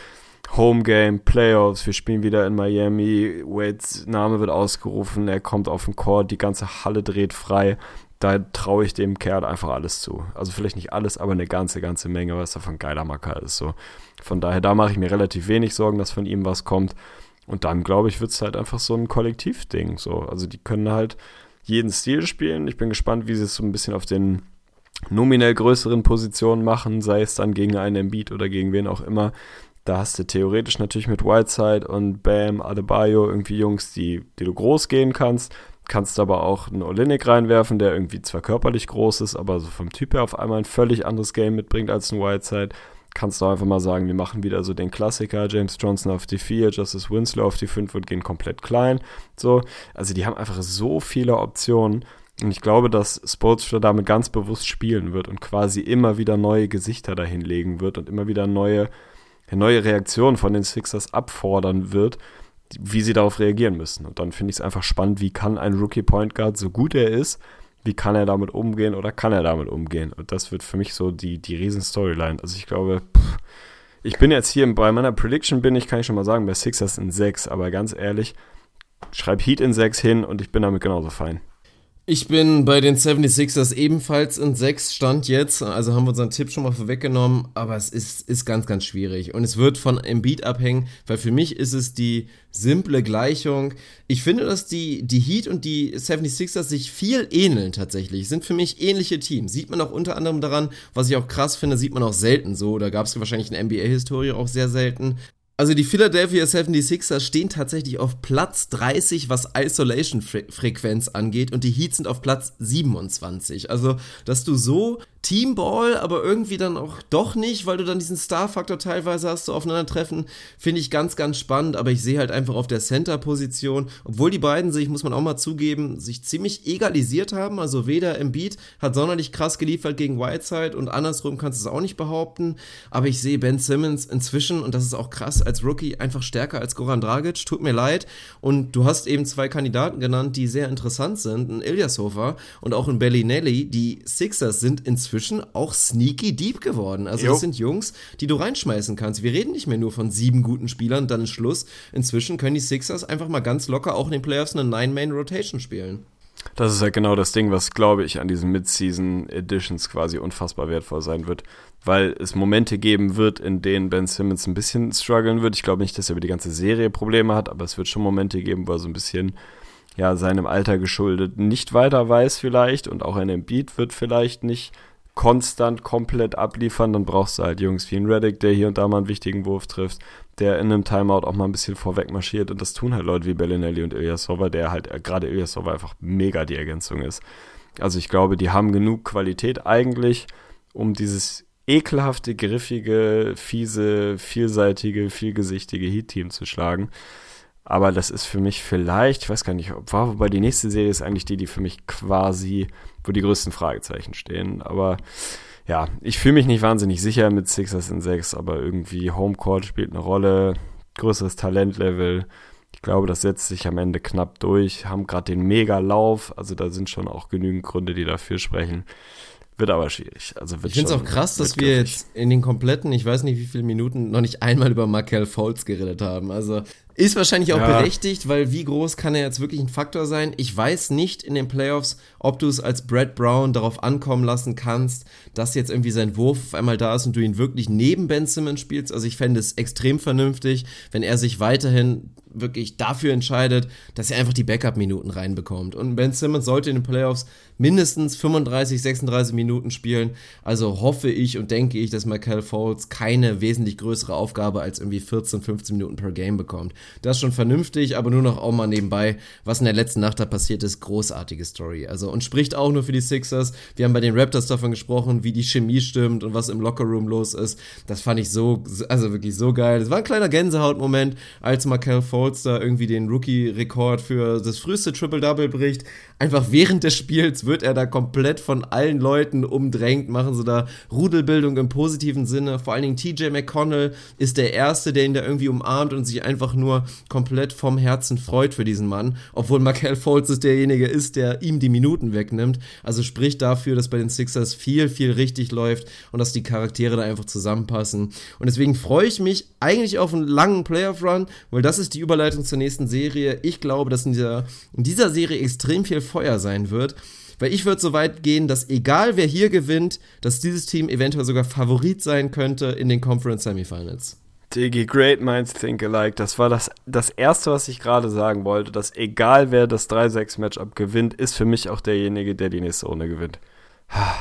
Home Game, Playoffs, wir spielen wieder in Miami, Wades Name wird ausgerufen, er kommt auf den Court, die ganze Halle dreht frei. Da traue ich dem Kerl einfach alles zu. Also vielleicht nicht alles, aber eine ganze, ganze Menge, was davon geiler Macker ist. So. Von daher, da mache ich mir relativ wenig Sorgen, dass von ihm was kommt. Und dann, glaube ich, wird es halt einfach so ein Kollektivding. So. Also die können halt jeden Stil spielen. Ich bin gespannt, wie sie es so ein bisschen auf den nominell größeren Positionen machen, sei es dann gegen einen Embiid oder gegen wen auch immer. Da hast du theoretisch natürlich mit Whiteside und Bam, Adebayo irgendwie Jungs, die, die du groß gehen kannst. Kannst aber auch einen Olinik reinwerfen, der irgendwie zwar körperlich groß ist, aber so vom Typ her auf einmal ein völlig anderes Game mitbringt als ein Whiteside. Kannst du einfach mal sagen, wir machen wieder so den Klassiker, James Johnson auf die 4, Justice Winslow auf die 5 und gehen komplett klein. So, also die haben einfach so viele Optionen. Und ich glaube, dass Sportstra damit ganz bewusst spielen wird und quasi immer wieder neue Gesichter dahinlegen wird und immer wieder neue neue Reaktion von den Sixers abfordern wird, wie sie darauf reagieren müssen. Und dann finde ich es einfach spannend, wie kann ein Rookie Point Guard, so gut er ist, wie kann er damit umgehen oder kann er damit umgehen? Und das wird für mich so die, die Riesen-Storyline. Also ich glaube, pff, ich bin jetzt hier bei meiner Prediction bin ich, kann ich schon mal sagen, bei Sixers in 6, aber ganz ehrlich, schreib Heat in 6 hin und ich bin damit genauso fein. Ich bin bei den 76ers ebenfalls in 6 Stand jetzt, also haben wir unseren Tipp schon mal vorweggenommen, aber es ist, ist ganz, ganz schwierig. Und es wird von Embiid abhängen, weil für mich ist es die simple Gleichung. Ich finde, dass die, die Heat und die 76ers sich viel ähneln tatsächlich, sind für mich ähnliche Teams. Sieht man auch unter anderem daran, was ich auch krass finde, sieht man auch selten so, da gab es wahrscheinlich in NBA-Historie auch sehr selten, also die Philadelphia 76ers stehen tatsächlich auf Platz 30, was Isolation-Frequenz angeht und die Heats sind auf Platz 27. Also, dass du so Teamball, aber irgendwie dann auch doch nicht, weil du dann diesen Star-Faktor teilweise hast, so aufeinandertreffen, finde ich ganz, ganz spannend, aber ich sehe halt einfach auf der Center-Position, obwohl die beiden sich, muss man auch mal zugeben, sich ziemlich egalisiert haben, also weder Embiid hat sonderlich krass geliefert gegen Whiteside und andersrum kannst du es auch nicht behaupten, aber ich sehe Ben Simmons inzwischen, und das ist auch krass, als Rookie einfach stärker als Goran Dragic, tut mir leid, und du hast eben zwei Kandidaten genannt, die sehr interessant sind, ein Ilyasova und auch ein Bellinelli, die Sixers sind inzwischen inzwischen auch sneaky deep geworden. Also, jo. das sind Jungs, die du reinschmeißen kannst. Wir reden nicht mehr nur von sieben guten Spielern, dann ist Schluss. Inzwischen können die Sixers einfach mal ganz locker auch in den Playoffs eine Nine-Man-Rotation spielen. Das ist halt genau das Ding, was, glaube ich, an diesen Mid-Season Editions quasi unfassbar wertvoll sein wird. Weil es Momente geben wird, in denen Ben Simmons ein bisschen strugglen wird. Ich glaube nicht, dass er über die ganze Serie Probleme hat, aber es wird schon Momente geben, wo er so ein bisschen ja, seinem Alter geschuldet nicht weiter weiß vielleicht und auch ein Embiid wird vielleicht nicht konstant komplett abliefern, dann brauchst du halt Jungs wie ein Reddick, der hier und da mal einen wichtigen Wurf trifft, der in einem Timeout auch mal ein bisschen vorweg marschiert und das tun halt Leute wie Bellinelli und Ilyasova, der halt äh, gerade Ilyasova einfach mega die Ergänzung ist. Also ich glaube, die haben genug Qualität eigentlich, um dieses ekelhafte, griffige, fiese, vielseitige, vielgesichtige Heat-Team zu schlagen. Aber das ist für mich vielleicht, ich weiß gar nicht, ob war, wobei die nächste Serie ist eigentlich die, die für mich quasi, wo die größten Fragezeichen stehen. Aber ja, ich fühle mich nicht wahnsinnig sicher mit Sixers in 6, aber irgendwie Homecourt spielt eine Rolle, größeres Talentlevel. Ich glaube, das setzt sich am Ende knapp durch, haben gerade den Mega-Lauf, also da sind schon auch genügend Gründe, die dafür sprechen. Wird aber schwierig. Also ich finde es auch krass, dass wir jetzt in den kompletten, ich weiß nicht wie viele Minuten, noch nicht einmal über Markel Fultz geredet haben. Also ist wahrscheinlich auch ja. berechtigt, weil wie groß kann er jetzt wirklich ein Faktor sein? Ich weiß nicht in den Playoffs, ob du es als Brad Brown darauf ankommen lassen kannst, dass jetzt irgendwie sein Wurf auf einmal da ist und du ihn wirklich neben Ben Simmons spielst. Also ich fände es extrem vernünftig, wenn er sich weiterhin wirklich dafür entscheidet, dass er einfach die Backup-Minuten reinbekommt. Und Ben Simmons sollte in den Playoffs mindestens 35, 36 Minuten spielen. Also hoffe ich und denke ich, dass Michael Foles keine wesentlich größere Aufgabe als irgendwie 14, 15 Minuten per Game bekommt. Das ist schon vernünftig, aber nur noch auch mal nebenbei, was in der letzten Nacht da passiert ist, großartige Story. Also und spricht auch nur für die Sixers. Wir haben bei den Raptors davon gesprochen, wie die Chemie stimmt und was im Lockerroom los ist. Das fand ich so, also wirklich so geil. Es war ein kleiner Gänsehautmoment, als Michael Foles da irgendwie den Rookie-Rekord für das früheste Triple-Double bricht. Einfach während des Spiels wird er da komplett von allen Leuten umdrängt, machen sie da Rudelbildung im positiven Sinne. Vor allen Dingen TJ McConnell ist der Erste, der ihn da irgendwie umarmt und sich einfach nur komplett vom Herzen freut für diesen Mann, obwohl Markel Fultz derjenige ist, der ihm die Minuten wegnimmt. Also spricht dafür, dass bei den Sixers viel, viel richtig läuft und dass die Charaktere da einfach zusammenpassen. Und deswegen freue ich mich eigentlich auf einen langen Playoff-Run, weil das ist die Überleitung zur nächsten Serie. Ich glaube, dass in dieser, in dieser Serie extrem viel Feuer sein wird. Weil ich würde so weit gehen, dass egal wer hier gewinnt, dass dieses Team eventuell sogar Favorit sein könnte in den Conference Semifinals. Digi, great minds think alike. Das war das, das Erste, was ich gerade sagen wollte, dass egal wer das 3-6-Matchup gewinnt, ist für mich auch derjenige, der die nächste Runde gewinnt.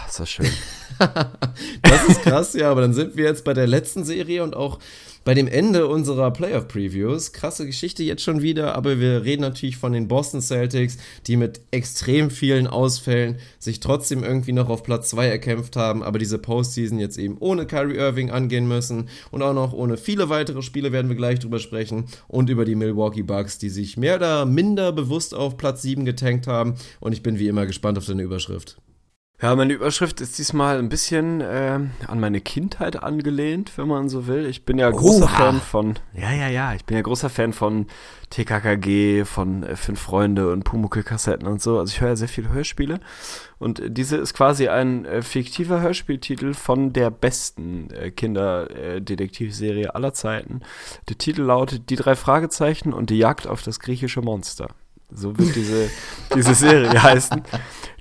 Ist das schön. das ist krass, ja, aber dann sind wir jetzt bei der letzten Serie und auch bei dem Ende unserer Playoff-Previews. Krasse Geschichte jetzt schon wieder, aber wir reden natürlich von den Boston Celtics, die mit extrem vielen Ausfällen sich trotzdem irgendwie noch auf Platz 2 erkämpft haben, aber diese Postseason jetzt eben ohne Kyrie Irving angehen müssen und auch noch ohne viele weitere Spiele werden wir gleich drüber sprechen und über die Milwaukee Bucks, die sich mehr oder minder bewusst auf Platz 7 getankt haben und ich bin wie immer gespannt auf deine Überschrift. Ja, meine Überschrift ist diesmal ein bisschen äh, an meine Kindheit angelehnt, wenn man so will. Ich bin ja großer Oha. Fan von, ja, ja, ja, ich bin ja großer Fan von TKKG, von äh, Fünf Freunde und Pumuckl-Kassetten und so. Also ich höre ja sehr viele Hörspiele. Und diese ist quasi ein äh, fiktiver Hörspieltitel von der besten äh, Kinderdetektivserie aller Zeiten. Der Titel lautet Die drei Fragezeichen und die Jagd auf das griechische Monster. So wird diese, diese Serie heißen.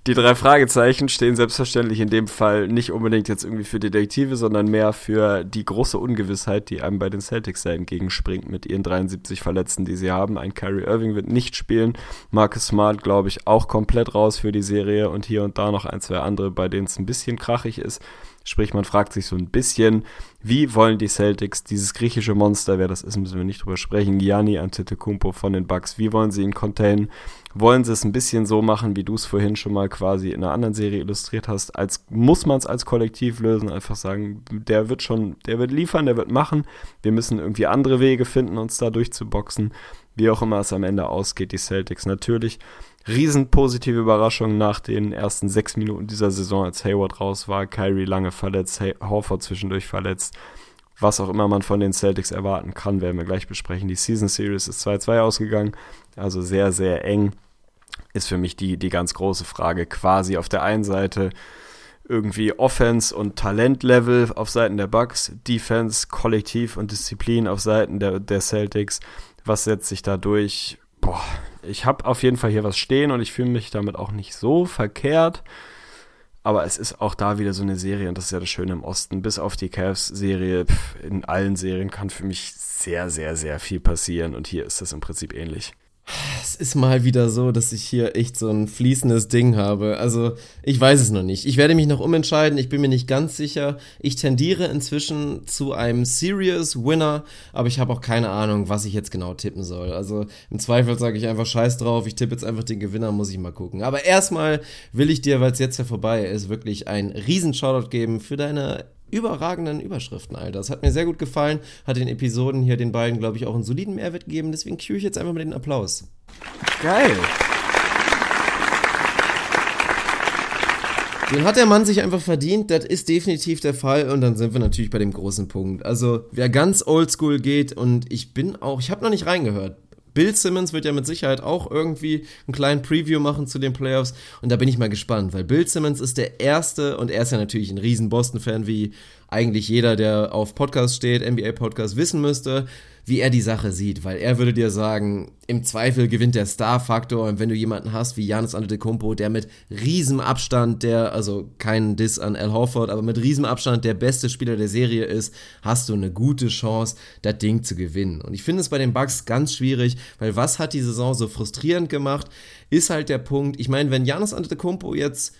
Die drei Fragezeichen stehen selbstverständlich in dem Fall nicht unbedingt jetzt irgendwie für Detektive, sondern mehr für die große Ungewissheit, die einem bei den Celtics da entgegenspringt mit ihren 73 Verletzten, die sie haben. Ein Kyrie Irving wird nicht spielen. Marcus Smart, glaube ich, auch komplett raus für die Serie und hier und da noch ein, zwei andere, bei denen es ein bisschen krachig ist. Sprich, man fragt sich so ein bisschen, wie wollen die Celtics dieses griechische Monster, wer das ist, müssen wir nicht drüber sprechen, Gianni Antetokounmpo von den Bucks, wie wollen sie ihn containen? Wollen sie es ein bisschen so machen, wie du es vorhin schon mal quasi in einer anderen Serie illustriert hast, als muss man es als Kollektiv lösen, einfach sagen, der wird schon, der wird liefern, der wird machen, wir müssen irgendwie andere Wege finden, uns da durchzuboxen, wie auch immer es am Ende ausgeht, die Celtics natürlich riesen positive Überraschung nach den ersten sechs Minuten dieser Saison, als Hayward raus war, Kyrie lange verletzt, Hay Horford zwischendurch verletzt. Was auch immer man von den Celtics erwarten kann, werden wir gleich besprechen. Die Season Series ist 2-2 ausgegangen, also sehr, sehr eng. Ist für mich die, die ganz große Frage. Quasi auf der einen Seite irgendwie Offense und Talentlevel auf Seiten der Bucks, Defense, Kollektiv und Disziplin auf Seiten der, der Celtics. Was setzt sich da durch? Boah, ich habe auf jeden Fall hier was stehen und ich fühle mich damit auch nicht so verkehrt. Aber es ist auch da wieder so eine Serie und das ist ja das Schöne im Osten. Bis auf die Cavs-Serie, in allen Serien kann für mich sehr, sehr, sehr viel passieren und hier ist das im Prinzip ähnlich. Es ist mal wieder so, dass ich hier echt so ein fließendes Ding habe. Also, ich weiß es noch nicht. Ich werde mich noch umentscheiden. Ich bin mir nicht ganz sicher. Ich tendiere inzwischen zu einem Serious Winner, aber ich habe auch keine Ahnung, was ich jetzt genau tippen soll. Also, im Zweifel sage ich einfach Scheiß drauf. Ich tippe jetzt einfach den Gewinner, muss ich mal gucken. Aber erstmal will ich dir, weil es jetzt ja vorbei ist, wirklich einen riesen Shoutout geben für deine überragenden Überschriften, Alter. Das hat mir sehr gut gefallen, hat den Episoden hier den beiden, glaube ich, auch einen soliden Mehrwert gegeben. Deswegen cue ich jetzt einfach mal den Applaus. Geil. Den hat der Mann sich einfach verdient, das ist definitiv der Fall und dann sind wir natürlich bei dem großen Punkt. Also, wer ganz oldschool geht und ich bin auch, ich habe noch nicht reingehört. Bill Simmons wird ja mit Sicherheit auch irgendwie einen kleinen Preview machen zu den Playoffs. Und da bin ich mal gespannt, weil Bill Simmons ist der erste und er ist ja natürlich ein riesen Boston-Fan, wie eigentlich jeder, der auf Podcast steht, NBA-Podcast, wissen müsste wie er die Sache sieht, weil er würde dir sagen, im Zweifel gewinnt der Star-Faktor und wenn du jemanden hast wie Janis Antetokounmpo, der mit riesem Abstand der, also kein Diss an Al Horford, aber mit riesem Abstand der beste Spieler der Serie ist, hast du eine gute Chance, das Ding zu gewinnen. Und ich finde es bei den Bucks ganz schwierig, weil was hat die Saison so frustrierend gemacht, ist halt der Punkt, ich meine, wenn Janis Antetokounmpo jetzt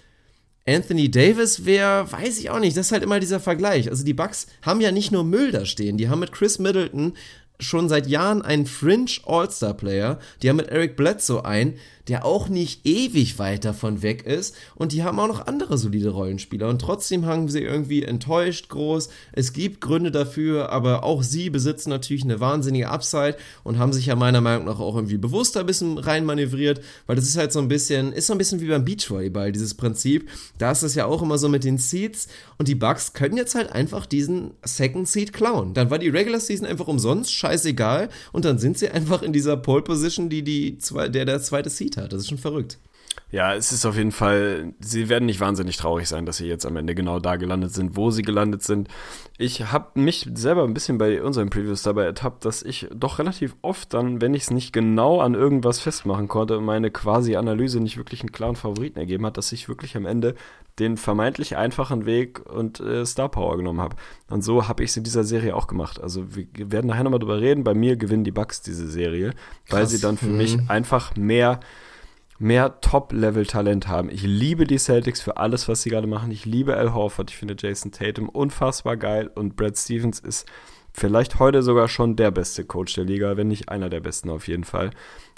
Anthony Davis wäre, weiß ich auch nicht. Das ist halt immer dieser Vergleich. Also die Bucks haben ja nicht nur Müll da stehen, die haben mit Chris Middleton schon seit Jahren einen Fringe All-Star-Player. Die haben mit Eric Bledsoe einen, der auch nicht ewig weit davon weg ist. Und die haben auch noch andere solide Rollenspieler. Und trotzdem haben sie irgendwie enttäuscht groß. Es gibt Gründe dafür, aber auch sie besitzen natürlich eine wahnsinnige Upside und haben sich ja meiner Meinung nach auch irgendwie bewusster ein bisschen reinmanövriert, weil das ist halt so ein bisschen, ist so ein bisschen wie beim Beachvolleyball, dieses Prinzip. Da ist es ja auch immer so mit den Seeds und die Bucks können jetzt halt einfach diesen Second Seed klauen. Dann war die Regular Season einfach umsonst, scheißegal und dann sind sie einfach in dieser Pole Position, die die der der zweite Seed hat. Das ist schon verrückt. Ja, es ist auf jeden Fall, sie werden nicht wahnsinnig traurig sein, dass sie jetzt am Ende genau da gelandet sind, wo sie gelandet sind. Ich habe mich selber ein bisschen bei unseren Previews dabei ertappt, dass ich doch relativ oft dann, wenn ich es nicht genau an irgendwas festmachen konnte, meine quasi Analyse nicht wirklich einen klaren Favoriten ergeben hat, dass ich wirklich am Ende den vermeintlich einfachen Weg und äh, Star Power genommen habe. Und so habe ich es in dieser Serie auch gemacht. Also wir werden nachher nochmal drüber reden. Bei mir gewinnen die Bucks diese Serie, Krass. weil sie dann für mhm. mich einfach mehr mehr Top-Level-Talent haben. Ich liebe die Celtics für alles, was sie gerade machen. Ich liebe Al Horford. Ich finde Jason Tatum unfassbar geil. Und Brad Stevens ist vielleicht heute sogar schon der beste Coach der Liga, wenn nicht einer der besten auf jeden Fall.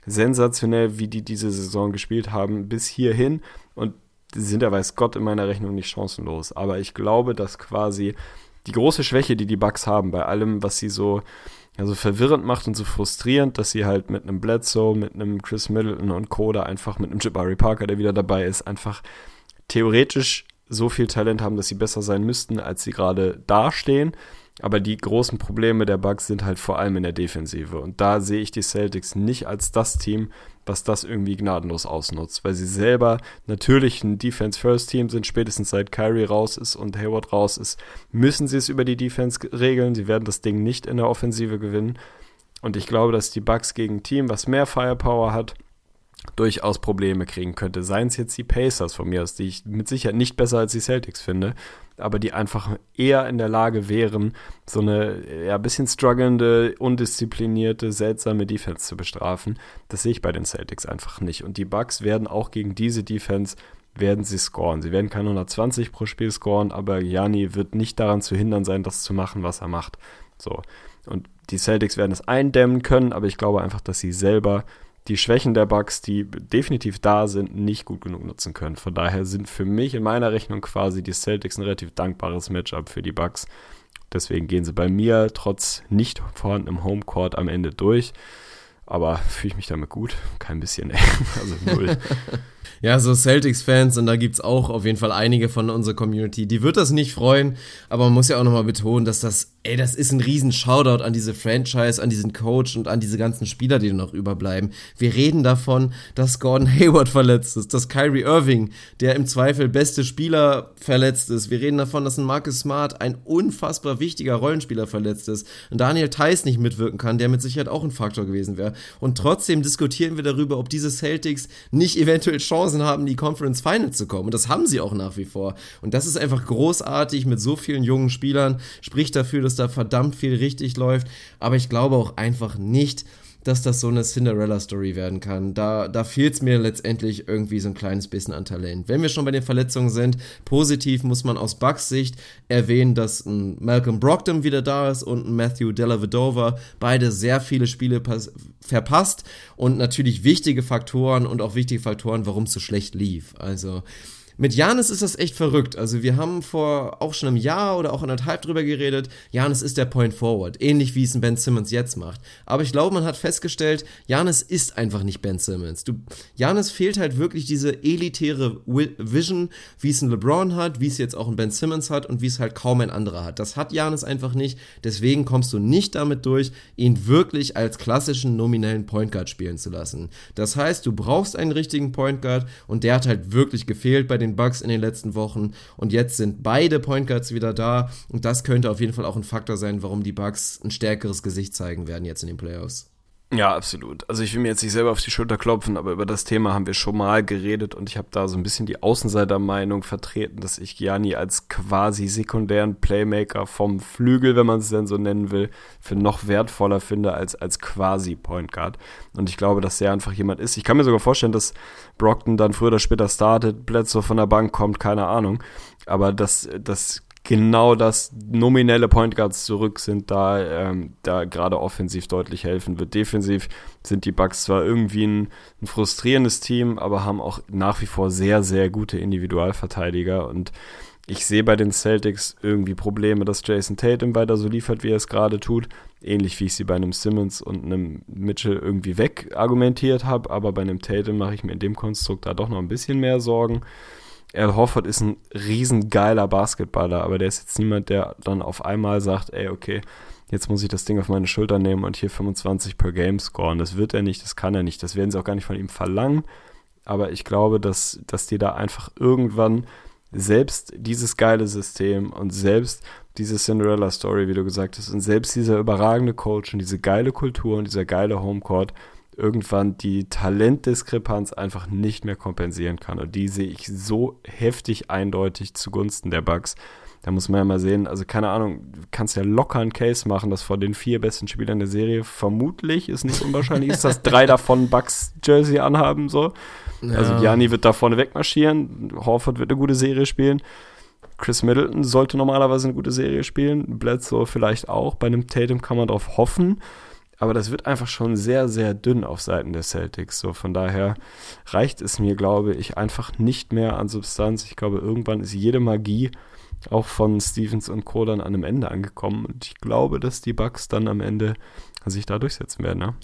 Sensationell, wie die diese Saison gespielt haben, bis hierhin. Und sie sind ja, weiß Gott, in meiner Rechnung nicht chancenlos. Aber ich glaube, dass quasi die große Schwäche, die die Bucks haben, bei allem, was sie so ja, so verwirrend macht und so frustrierend, dass sie halt mit einem Bledsoe, mit einem Chris Middleton und Coda einfach mit einem Jabari Parker, der wieder dabei ist, einfach theoretisch so viel Talent haben, dass sie besser sein müssten, als sie gerade dastehen. Aber die großen Probleme der Bugs sind halt vor allem in der Defensive. Und da sehe ich die Celtics nicht als das Team, was das irgendwie gnadenlos ausnutzt, weil sie selber natürlich ein Defense-First-Team sind, spätestens seit Kyrie raus ist und Hayward raus ist, müssen sie es über die Defense regeln. Sie werden das Ding nicht in der Offensive gewinnen. Und ich glaube, dass die Bucks gegen ein Team, was mehr Firepower hat, durchaus Probleme kriegen könnte. Seien es jetzt die Pacers von mir aus, die ich mit Sicherheit nicht besser als die Celtics finde, aber die einfach eher in der Lage wären, so eine ja, bisschen strugglende, undisziplinierte, seltsame Defense zu bestrafen. Das sehe ich bei den Celtics einfach nicht. Und die Bucks werden auch gegen diese Defense werden sie scoren. Sie werden keine 120 pro Spiel scoren, aber Gianni wird nicht daran zu hindern sein, das zu machen, was er macht. So. Und die Celtics werden es eindämmen können, aber ich glaube einfach, dass sie selber die Schwächen der Bugs, die definitiv da sind, nicht gut genug nutzen können. Von daher sind für mich in meiner Rechnung quasi die Celtics ein relativ dankbares Matchup für die Bugs. Deswegen gehen sie bei mir trotz nicht vorhandenem Homecourt am Ende durch. Aber fühle ich mich damit gut? Kein bisschen, ey. Also null. Ja, so Celtics-Fans, und da gibt's auch auf jeden Fall einige von unserer Community, die wird das nicht freuen, aber man muss ja auch nochmal betonen, dass das, ey, das ist ein riesen Shoutout an diese Franchise, an diesen Coach und an diese ganzen Spieler, die noch überbleiben. Wir reden davon, dass Gordon Hayward verletzt ist, dass Kyrie Irving, der im Zweifel beste Spieler, verletzt ist. Wir reden davon, dass ein Marcus Smart, ein unfassbar wichtiger Rollenspieler, verletzt ist. Und Daniel Theiss nicht mitwirken kann, der mit Sicherheit auch ein Faktor gewesen wäre. Und trotzdem diskutieren wir darüber, ob diese Celtics nicht eventuell Chancen haben, in die Conference Final zu kommen. Und das haben sie auch nach wie vor. Und das ist einfach großartig mit so vielen jungen Spielern. Spricht dafür, dass da verdammt viel richtig läuft. Aber ich glaube auch einfach nicht, dass das so eine Cinderella-Story werden kann. Da, da fehlt es mir letztendlich irgendwie so ein kleines bisschen an Talent. Wenn wir schon bei den Verletzungen sind, positiv muss man aus Bucks Sicht erwähnen, dass ein Malcolm Brogdon wieder da ist und ein Matthew Dellavedova. Beide sehr viele Spiele verpasst und natürlich wichtige Faktoren und auch wichtige Faktoren, warum es so schlecht lief. Also mit Janis ist das echt verrückt. Also wir haben vor auch schon einem Jahr oder auch anderthalb drüber geredet. Janis ist der Point Forward, ähnlich wie es ein Ben Simmons jetzt macht. Aber ich glaube, man hat festgestellt, Janis ist einfach nicht Ben Simmons. Du, Janis fehlt halt wirklich diese elitäre Vision, wie es ein LeBron hat, wie es jetzt auch ein Ben Simmons hat und wie es halt kaum ein anderer hat. Das hat Janis einfach nicht. Deswegen kommst du nicht damit durch, ihn wirklich als klassischen nominellen Point Guard spielen zu lassen. Das heißt, du brauchst einen richtigen Point Guard und der hat halt wirklich gefehlt bei den Bucks in den letzten Wochen und jetzt sind beide Point Guards wieder da und das könnte auf jeden Fall auch ein Faktor sein, warum die Bucks ein stärkeres Gesicht zeigen werden jetzt in den Playoffs. Ja, absolut. Also ich will mir jetzt nicht selber auf die Schulter klopfen, aber über das Thema haben wir schon mal geredet und ich habe da so ein bisschen die Außenseitermeinung vertreten, dass ich Gianni als quasi sekundären Playmaker vom Flügel, wenn man es denn so nennen will, für noch wertvoller finde als als quasi Point Guard. Und ich glaube, dass er einfach jemand ist. Ich kann mir sogar vorstellen, dass Brockton dann früher oder später startet, Bledsoe von der Bank kommt, keine Ahnung. Aber das, das genau das nominelle Point Guards zurück sind, da, ähm, da gerade offensiv deutlich helfen wird. Defensiv sind die Bucks zwar irgendwie ein, ein, frustrierendes Team, aber haben auch nach wie vor sehr, sehr gute Individualverteidiger und ich sehe bei den Celtics irgendwie Probleme, dass Jason Tatum weiter so liefert, wie er es gerade tut. Ähnlich wie ich sie bei einem Simmons und einem Mitchell irgendwie wegargumentiert habe. Aber bei einem Tatum mache ich mir in dem Konstrukt da doch noch ein bisschen mehr Sorgen. Al Horford ist ein riesengeiler Basketballer, aber der ist jetzt niemand, der dann auf einmal sagt, ey, okay, jetzt muss ich das Ding auf meine Schulter nehmen und hier 25 per Game scoren. Das wird er nicht, das kann er nicht, das werden sie auch gar nicht von ihm verlangen. Aber ich glaube, dass, dass die da einfach irgendwann selbst dieses geile System und selbst diese Cinderella-Story, wie du gesagt hast, und selbst dieser überragende Coach und diese geile Kultur und dieser geile Homecourt irgendwann die Talentdiskrepanz einfach nicht mehr kompensieren kann. Und die sehe ich so heftig eindeutig zugunsten der Bugs. Da muss man ja mal sehen, also keine Ahnung, du kannst ja locker einen Case machen, dass von den vier besten Spielern der Serie vermutlich, ist nicht unwahrscheinlich, ist, dass drei davon Bugs Jersey anhaben, so. Ja. Also Gianni wird da vorne wegmarschieren, Horford wird eine gute Serie spielen. Chris Middleton sollte normalerweise eine gute Serie spielen, Bledsoe vielleicht auch. Bei einem Tatum kann man darauf hoffen. Aber das wird einfach schon sehr, sehr dünn auf Seiten der Celtics. So von daher reicht es mir, glaube ich, einfach nicht mehr an Substanz. Ich glaube, irgendwann ist jede Magie auch von Stevens und Co. dann an einem Ende angekommen. Und ich glaube, dass die Bucks dann am Ende sich da durchsetzen werden. Ne?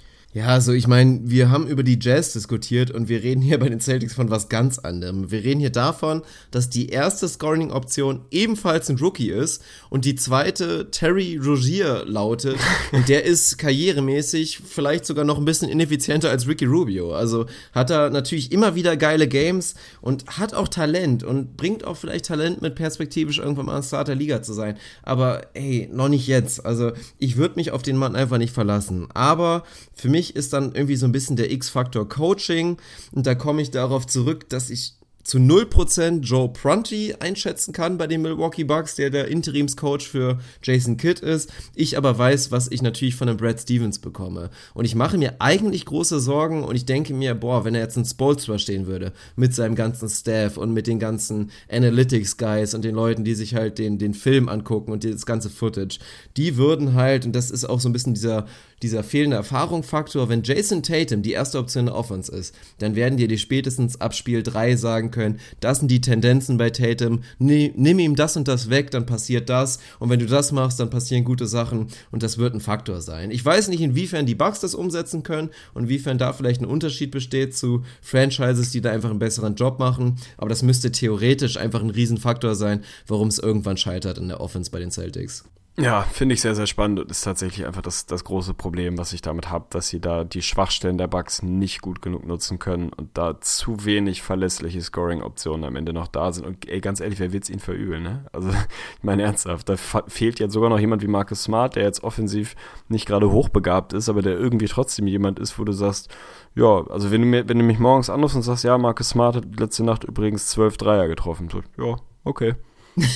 Also ich meine, wir haben über die Jazz diskutiert und wir reden hier bei den Celtics von was ganz anderem. Wir reden hier davon, dass die erste Scoring-Option ebenfalls ein Rookie ist und die zweite Terry Rogier lautet und der ist karrieremäßig vielleicht sogar noch ein bisschen ineffizienter als Ricky Rubio. Also hat er natürlich immer wieder geile Games und hat auch Talent und bringt auch vielleicht Talent mit perspektivisch irgendwann mal ein Starter Liga zu sein. Aber ey, noch nicht jetzt. Also ich würde mich auf den Mann einfach nicht verlassen. Aber für mich ist dann irgendwie so ein bisschen der X-Faktor Coaching und da komme ich darauf zurück, dass ich zu 0% Joe Prunty einschätzen kann bei den Milwaukee Bucks, der der Interimscoach für Jason Kidd ist. Ich aber weiß, was ich natürlich von dem Brad Stevens bekomme. Und ich mache mir eigentlich große Sorgen und ich denke mir, boah, wenn er jetzt ein Spolstra stehen würde, mit seinem ganzen Staff und mit den ganzen Analytics-Guys und den Leuten, die sich halt den, den Film angucken und das ganze Footage, die würden halt, und das ist auch so ein bisschen dieser, dieser fehlende Erfahrungsfaktor, wenn Jason Tatum die erste Option der Offense ist, dann werden dir die spätestens ab Spiel 3 sagen können, das sind die Tendenzen bei Tatum, nimm ihm das und das weg, dann passiert das und wenn du das machst, dann passieren gute Sachen und das wird ein Faktor sein. Ich weiß nicht, inwiefern die Bucks das umsetzen können und inwiefern da vielleicht ein Unterschied besteht zu Franchises, die da einfach einen besseren Job machen, aber das müsste theoretisch einfach ein Riesenfaktor sein, warum es irgendwann scheitert in der Offense bei den Celtics. Ja, finde ich sehr, sehr spannend und ist tatsächlich einfach das, das große Problem, was ich damit habe, dass sie da die Schwachstellen der Bugs nicht gut genug nutzen können und da zu wenig verlässliche Scoring-Optionen am Ende noch da sind. Und ey, ganz ehrlich, wer wird es ihnen verübeln, ne? Also, ich meine ernsthaft, da fehlt jetzt sogar noch jemand wie Marcus Smart, der jetzt offensiv nicht gerade hochbegabt ist, aber der irgendwie trotzdem jemand ist, wo du sagst, ja, also wenn du, mir, wenn du mich morgens anrufst und sagst, ja, Marcus Smart hat letzte Nacht übrigens zwölf Dreier getroffen, so, ja, okay.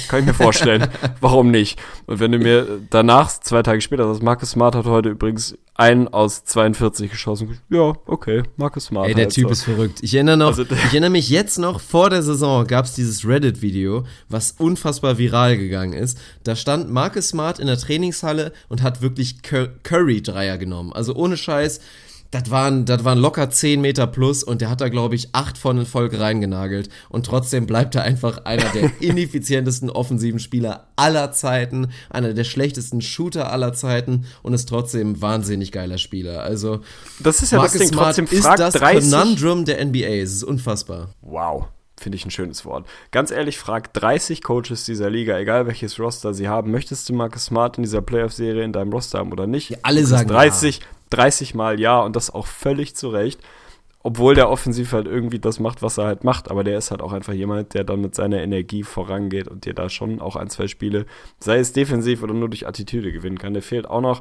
Kann ich mir vorstellen. Warum nicht? Und wenn du mir danach, zwei Tage später, sagst, Marcus Smart hat heute übrigens einen aus 42 geschossen. Ja, okay, Marcus Smart. Ey, der halt Typ so. ist verrückt. Ich erinnere, noch, also, ich erinnere mich jetzt noch, vor der Saison gab es dieses Reddit-Video, was unfassbar viral gegangen ist. Da stand Marcus Smart in der Trainingshalle und hat wirklich Curry-Dreier genommen. Also ohne Scheiß das waren, das waren locker 10 Meter plus und der hat da, glaube ich, acht von den Folge reingenagelt. Und trotzdem bleibt er einfach einer der ineffizientesten offensiven Spieler aller Zeiten, einer der schlechtesten Shooter aller Zeiten und ist trotzdem ein wahnsinnig geiler Spieler. Also, das ist ja Marcus das Ding, Smart trotzdem ist das 30. Conundrum der NBA. Es ist unfassbar. Wow. Finde ich ein schönes Wort. Ganz ehrlich, frag 30 Coaches dieser Liga, egal welches Roster sie haben, möchtest du Marcus Smart in dieser Playoff-Serie in deinem Roster haben oder nicht? Ja, alle sagen 30, ja. 30 Mal ja und das auch völlig zu Recht. Obwohl der offensiv halt irgendwie das macht, was er halt macht, aber der ist halt auch einfach jemand, der dann mit seiner Energie vorangeht und dir da schon auch ein, zwei Spiele, sei es defensiv oder nur durch Attitüde gewinnen kann. Der fehlt auch noch,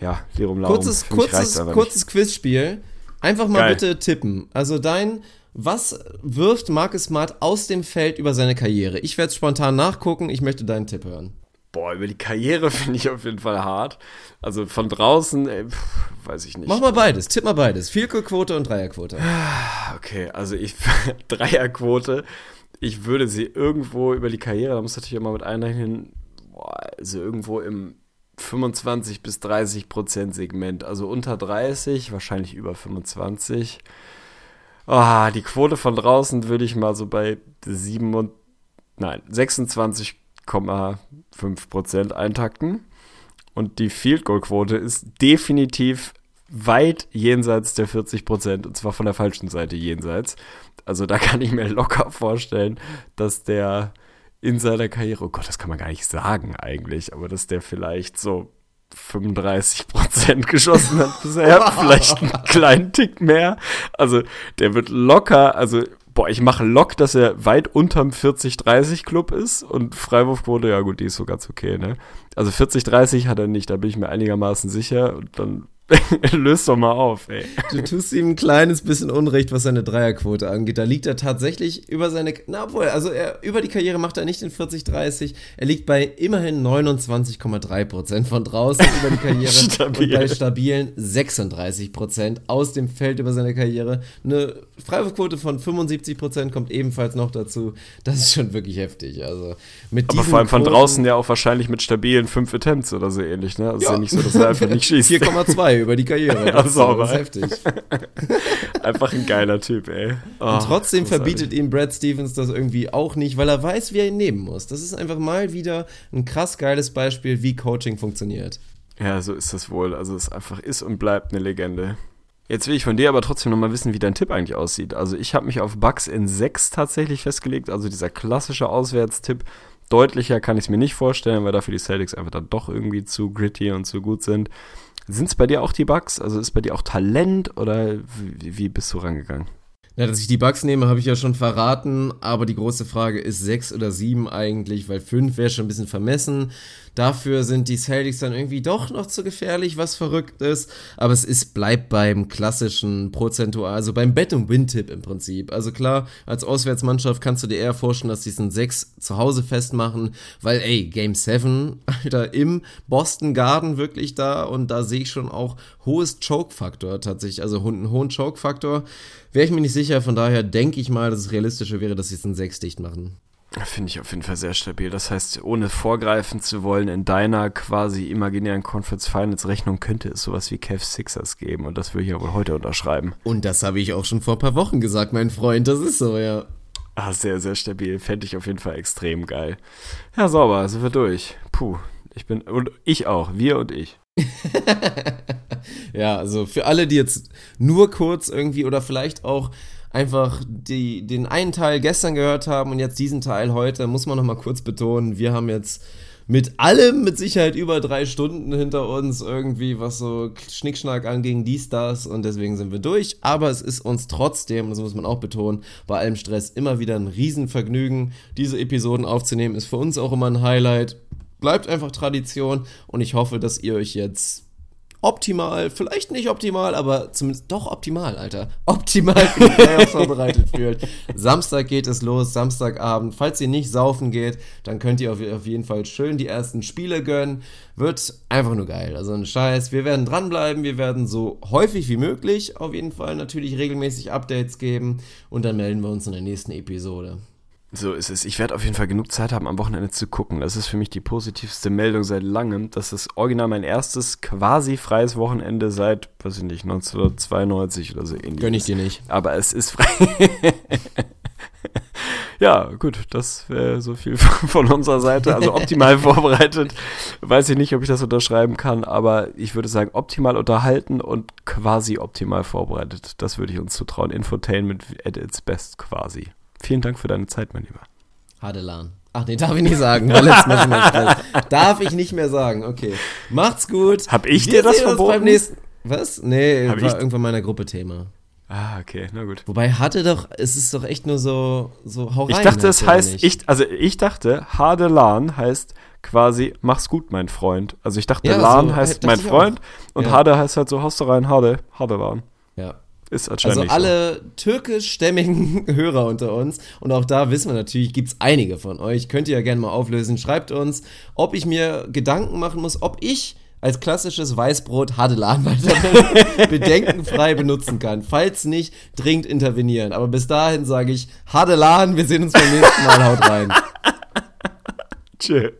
ja, Lirum Larum. Kurzes, kurzes, kurzes Quizspiel. Einfach mal Geil. bitte tippen. Also dein, was wirft Marcus Smart aus dem Feld über seine Karriere? Ich werde spontan nachgucken, ich möchte deinen Tipp hören. Boah, über die Karriere finde ich auf jeden Fall hart. Also von draußen, ey, pff, weiß ich nicht. Mach mal beides, tipp mal beides. Vielkohlquote und Dreierquote. Okay, also ich, Dreierquote, ich würde sie irgendwo über die Karriere, da muss natürlich immer mit einrechnen, boah, also irgendwo im 25 bis 30 Prozent Segment. Also unter 30, wahrscheinlich über 25. Oh, die Quote von draußen würde ich mal so bei 7 und, nein, 26 8,5% eintakten. Und die Field Goal Quote ist definitiv weit jenseits der 40% und zwar von der falschen Seite jenseits. Also da kann ich mir locker vorstellen, dass der in seiner Karriere, oh Gott, das kann man gar nicht sagen eigentlich, aber dass der vielleicht so 35% geschossen hat bisher, vielleicht einen kleinen Tick mehr. Also der wird locker, also boah, ich mache Lock, dass er weit unterm 40-30 Club ist und Freiwurfquote, ja gut, die ist so ganz okay, ne? Also 40-30 hat er nicht, da bin ich mir einigermaßen sicher und dann Löst doch mal auf, ey. Du tust ihm ein kleines bisschen Unrecht, was seine Dreierquote angeht. Da liegt er tatsächlich über seine, na obwohl, also er, über die Karriere macht er nicht den 40-30. Er liegt bei immerhin 29,3% von draußen über die Karriere Stabil. und bei stabilen 36% aus dem Feld über seine Karriere. Eine Freiwurfquote von 75% kommt ebenfalls noch dazu. Das ist schon wirklich heftig. Also mit Aber vor allem von draußen ja auch wahrscheinlich mit stabilen 5 Attempts oder so ähnlich, ne? Also ja. ist ja nicht so, dass er einfach nicht schießt. 4,2 über die Karriere. Ja, das, sauber. das ist heftig. Einfach ein geiler Typ, ey. Oh, und trotzdem verbietet ihm Brad Stevens das irgendwie auch nicht, weil er weiß, wie er ihn nehmen muss. Das ist einfach mal wieder ein krass geiles Beispiel, wie Coaching funktioniert. Ja, so ist das wohl. Also es einfach ist und bleibt eine Legende. Jetzt will ich von dir aber trotzdem nochmal wissen, wie dein Tipp eigentlich aussieht. Also ich habe mich auf Bucks in 6 tatsächlich festgelegt, also dieser klassische Auswärtstipp. Deutlicher kann ich es mir nicht vorstellen, weil dafür die Celtics einfach dann doch irgendwie zu gritty und zu gut sind. Sind es bei dir auch die Bugs? Also ist bei dir auch Talent oder wie, wie bist du rangegangen? Ja, dass ich die Bugs nehme, habe ich ja schon verraten, aber die große Frage ist sechs oder sieben eigentlich, weil fünf wäre schon ein bisschen vermessen. Dafür sind die Celtics dann irgendwie doch noch zu gefährlich, was verrückt ist. Aber es ist, bleibt beim klassischen Prozentual, also beim Bet- und Win-Tipp im Prinzip. Also klar, als Auswärtsmannschaft kannst du dir eher vorstellen, dass die es in sechs zu Hause festmachen, weil ey, Game 7, Alter, im Boston Garden wirklich da und da sehe ich schon auch hohes Choke-Faktor tatsächlich, also einen hohen Choke-Faktor. Wäre ich mir nicht sicher, von daher denke ich mal, dass es realistischer wäre, dass sie es in sechs dicht machen. Finde ich auf jeden Fall sehr stabil. Das heißt, ohne vorgreifen zu wollen, in deiner quasi imaginären Conference Finals Rechnung könnte es sowas wie Cavs Sixers geben. Und das würde ich ja wohl heute unterschreiben. Und das habe ich auch schon vor ein paar Wochen gesagt, mein Freund. Das ist so, ja. Ah, sehr, sehr stabil. Fände ich auf jeden Fall extrem geil. Ja, sauber, sind wir durch. Puh, ich bin, und ich auch, wir und ich. ja, also für alle, die jetzt nur kurz irgendwie oder vielleicht auch einfach die, den einen Teil gestern gehört haben und jetzt diesen Teil heute, muss man nochmal kurz betonen, wir haben jetzt mit allem mit Sicherheit über drei Stunden hinter uns irgendwie, was so Schnickschnack anging, dies, das und deswegen sind wir durch. Aber es ist uns trotzdem, das muss man auch betonen, bei allem Stress immer wieder ein Riesenvergnügen, diese Episoden aufzunehmen. Ist für uns auch immer ein Highlight. Bleibt einfach Tradition und ich hoffe, dass ihr euch jetzt optimal, vielleicht nicht optimal, aber zumindest doch optimal, Alter. Optimal für die Playoffs vorbereitet fühlt. Samstag geht es los, Samstagabend. Falls ihr nicht saufen geht, dann könnt ihr auf, auf jeden Fall schön die ersten Spiele gönnen. Wird einfach nur geil. Also ein Scheiß. Wir werden dranbleiben, wir werden so häufig wie möglich auf jeden Fall natürlich regelmäßig Updates geben und dann melden wir uns in der nächsten Episode. So ist es. Ich werde auf jeden Fall genug Zeit haben, am Wochenende zu gucken. Das ist für mich die positivste Meldung seit langem. Das ist original mein erstes quasi freies Wochenende seit, weiß ich nicht, 1992 oder so ähnlich. Gönn ich dir nicht. Aber es ist frei. ja, gut, das wäre so viel von unserer Seite. Also optimal vorbereitet. Weiß ich nicht, ob ich das unterschreiben kann, aber ich würde sagen, optimal unterhalten und quasi optimal vorbereitet. Das würde ich uns zutrauen. Infotainment at its best quasi. Vielen Dank für deine Zeit, mein Lieber. Hadelan. Ach nee, darf ich nicht sagen. Darf ich nicht mehr sagen. Okay. Macht's gut. Hab ich dir das verboten? beim nächsten Was? Nee, Hab war ich- irgendwann meiner Gruppe Thema. Ah, okay, na gut. Wobei hatte doch, es ist doch echt nur so, so hau rein. Ich dachte, es heißt, ich, also ich dachte, Hadelan heißt quasi, mach's gut, mein Freund. Also ich dachte, Ja, Lan so, heißt dachte mein Freund und Ja. Hade heißt halt so, haust du rein, Hade, Hadelan. Ja. Ist Also anscheinend alle türkischstämmigen Hörer unter uns und auch da wissen wir natürlich, gibt's einige von euch. Könnt ihr ja gerne mal auflösen. Schreibt uns, ob ich mir Gedanken machen muss, ob ich als klassisches Weißbrot Hadelan weiter bedenkenfrei benutzen kann. Falls nicht, dringend intervenieren. Aber bis dahin sage ich Hadelan, wir sehen uns beim nächsten Mal. Haut rein. so. Tschö.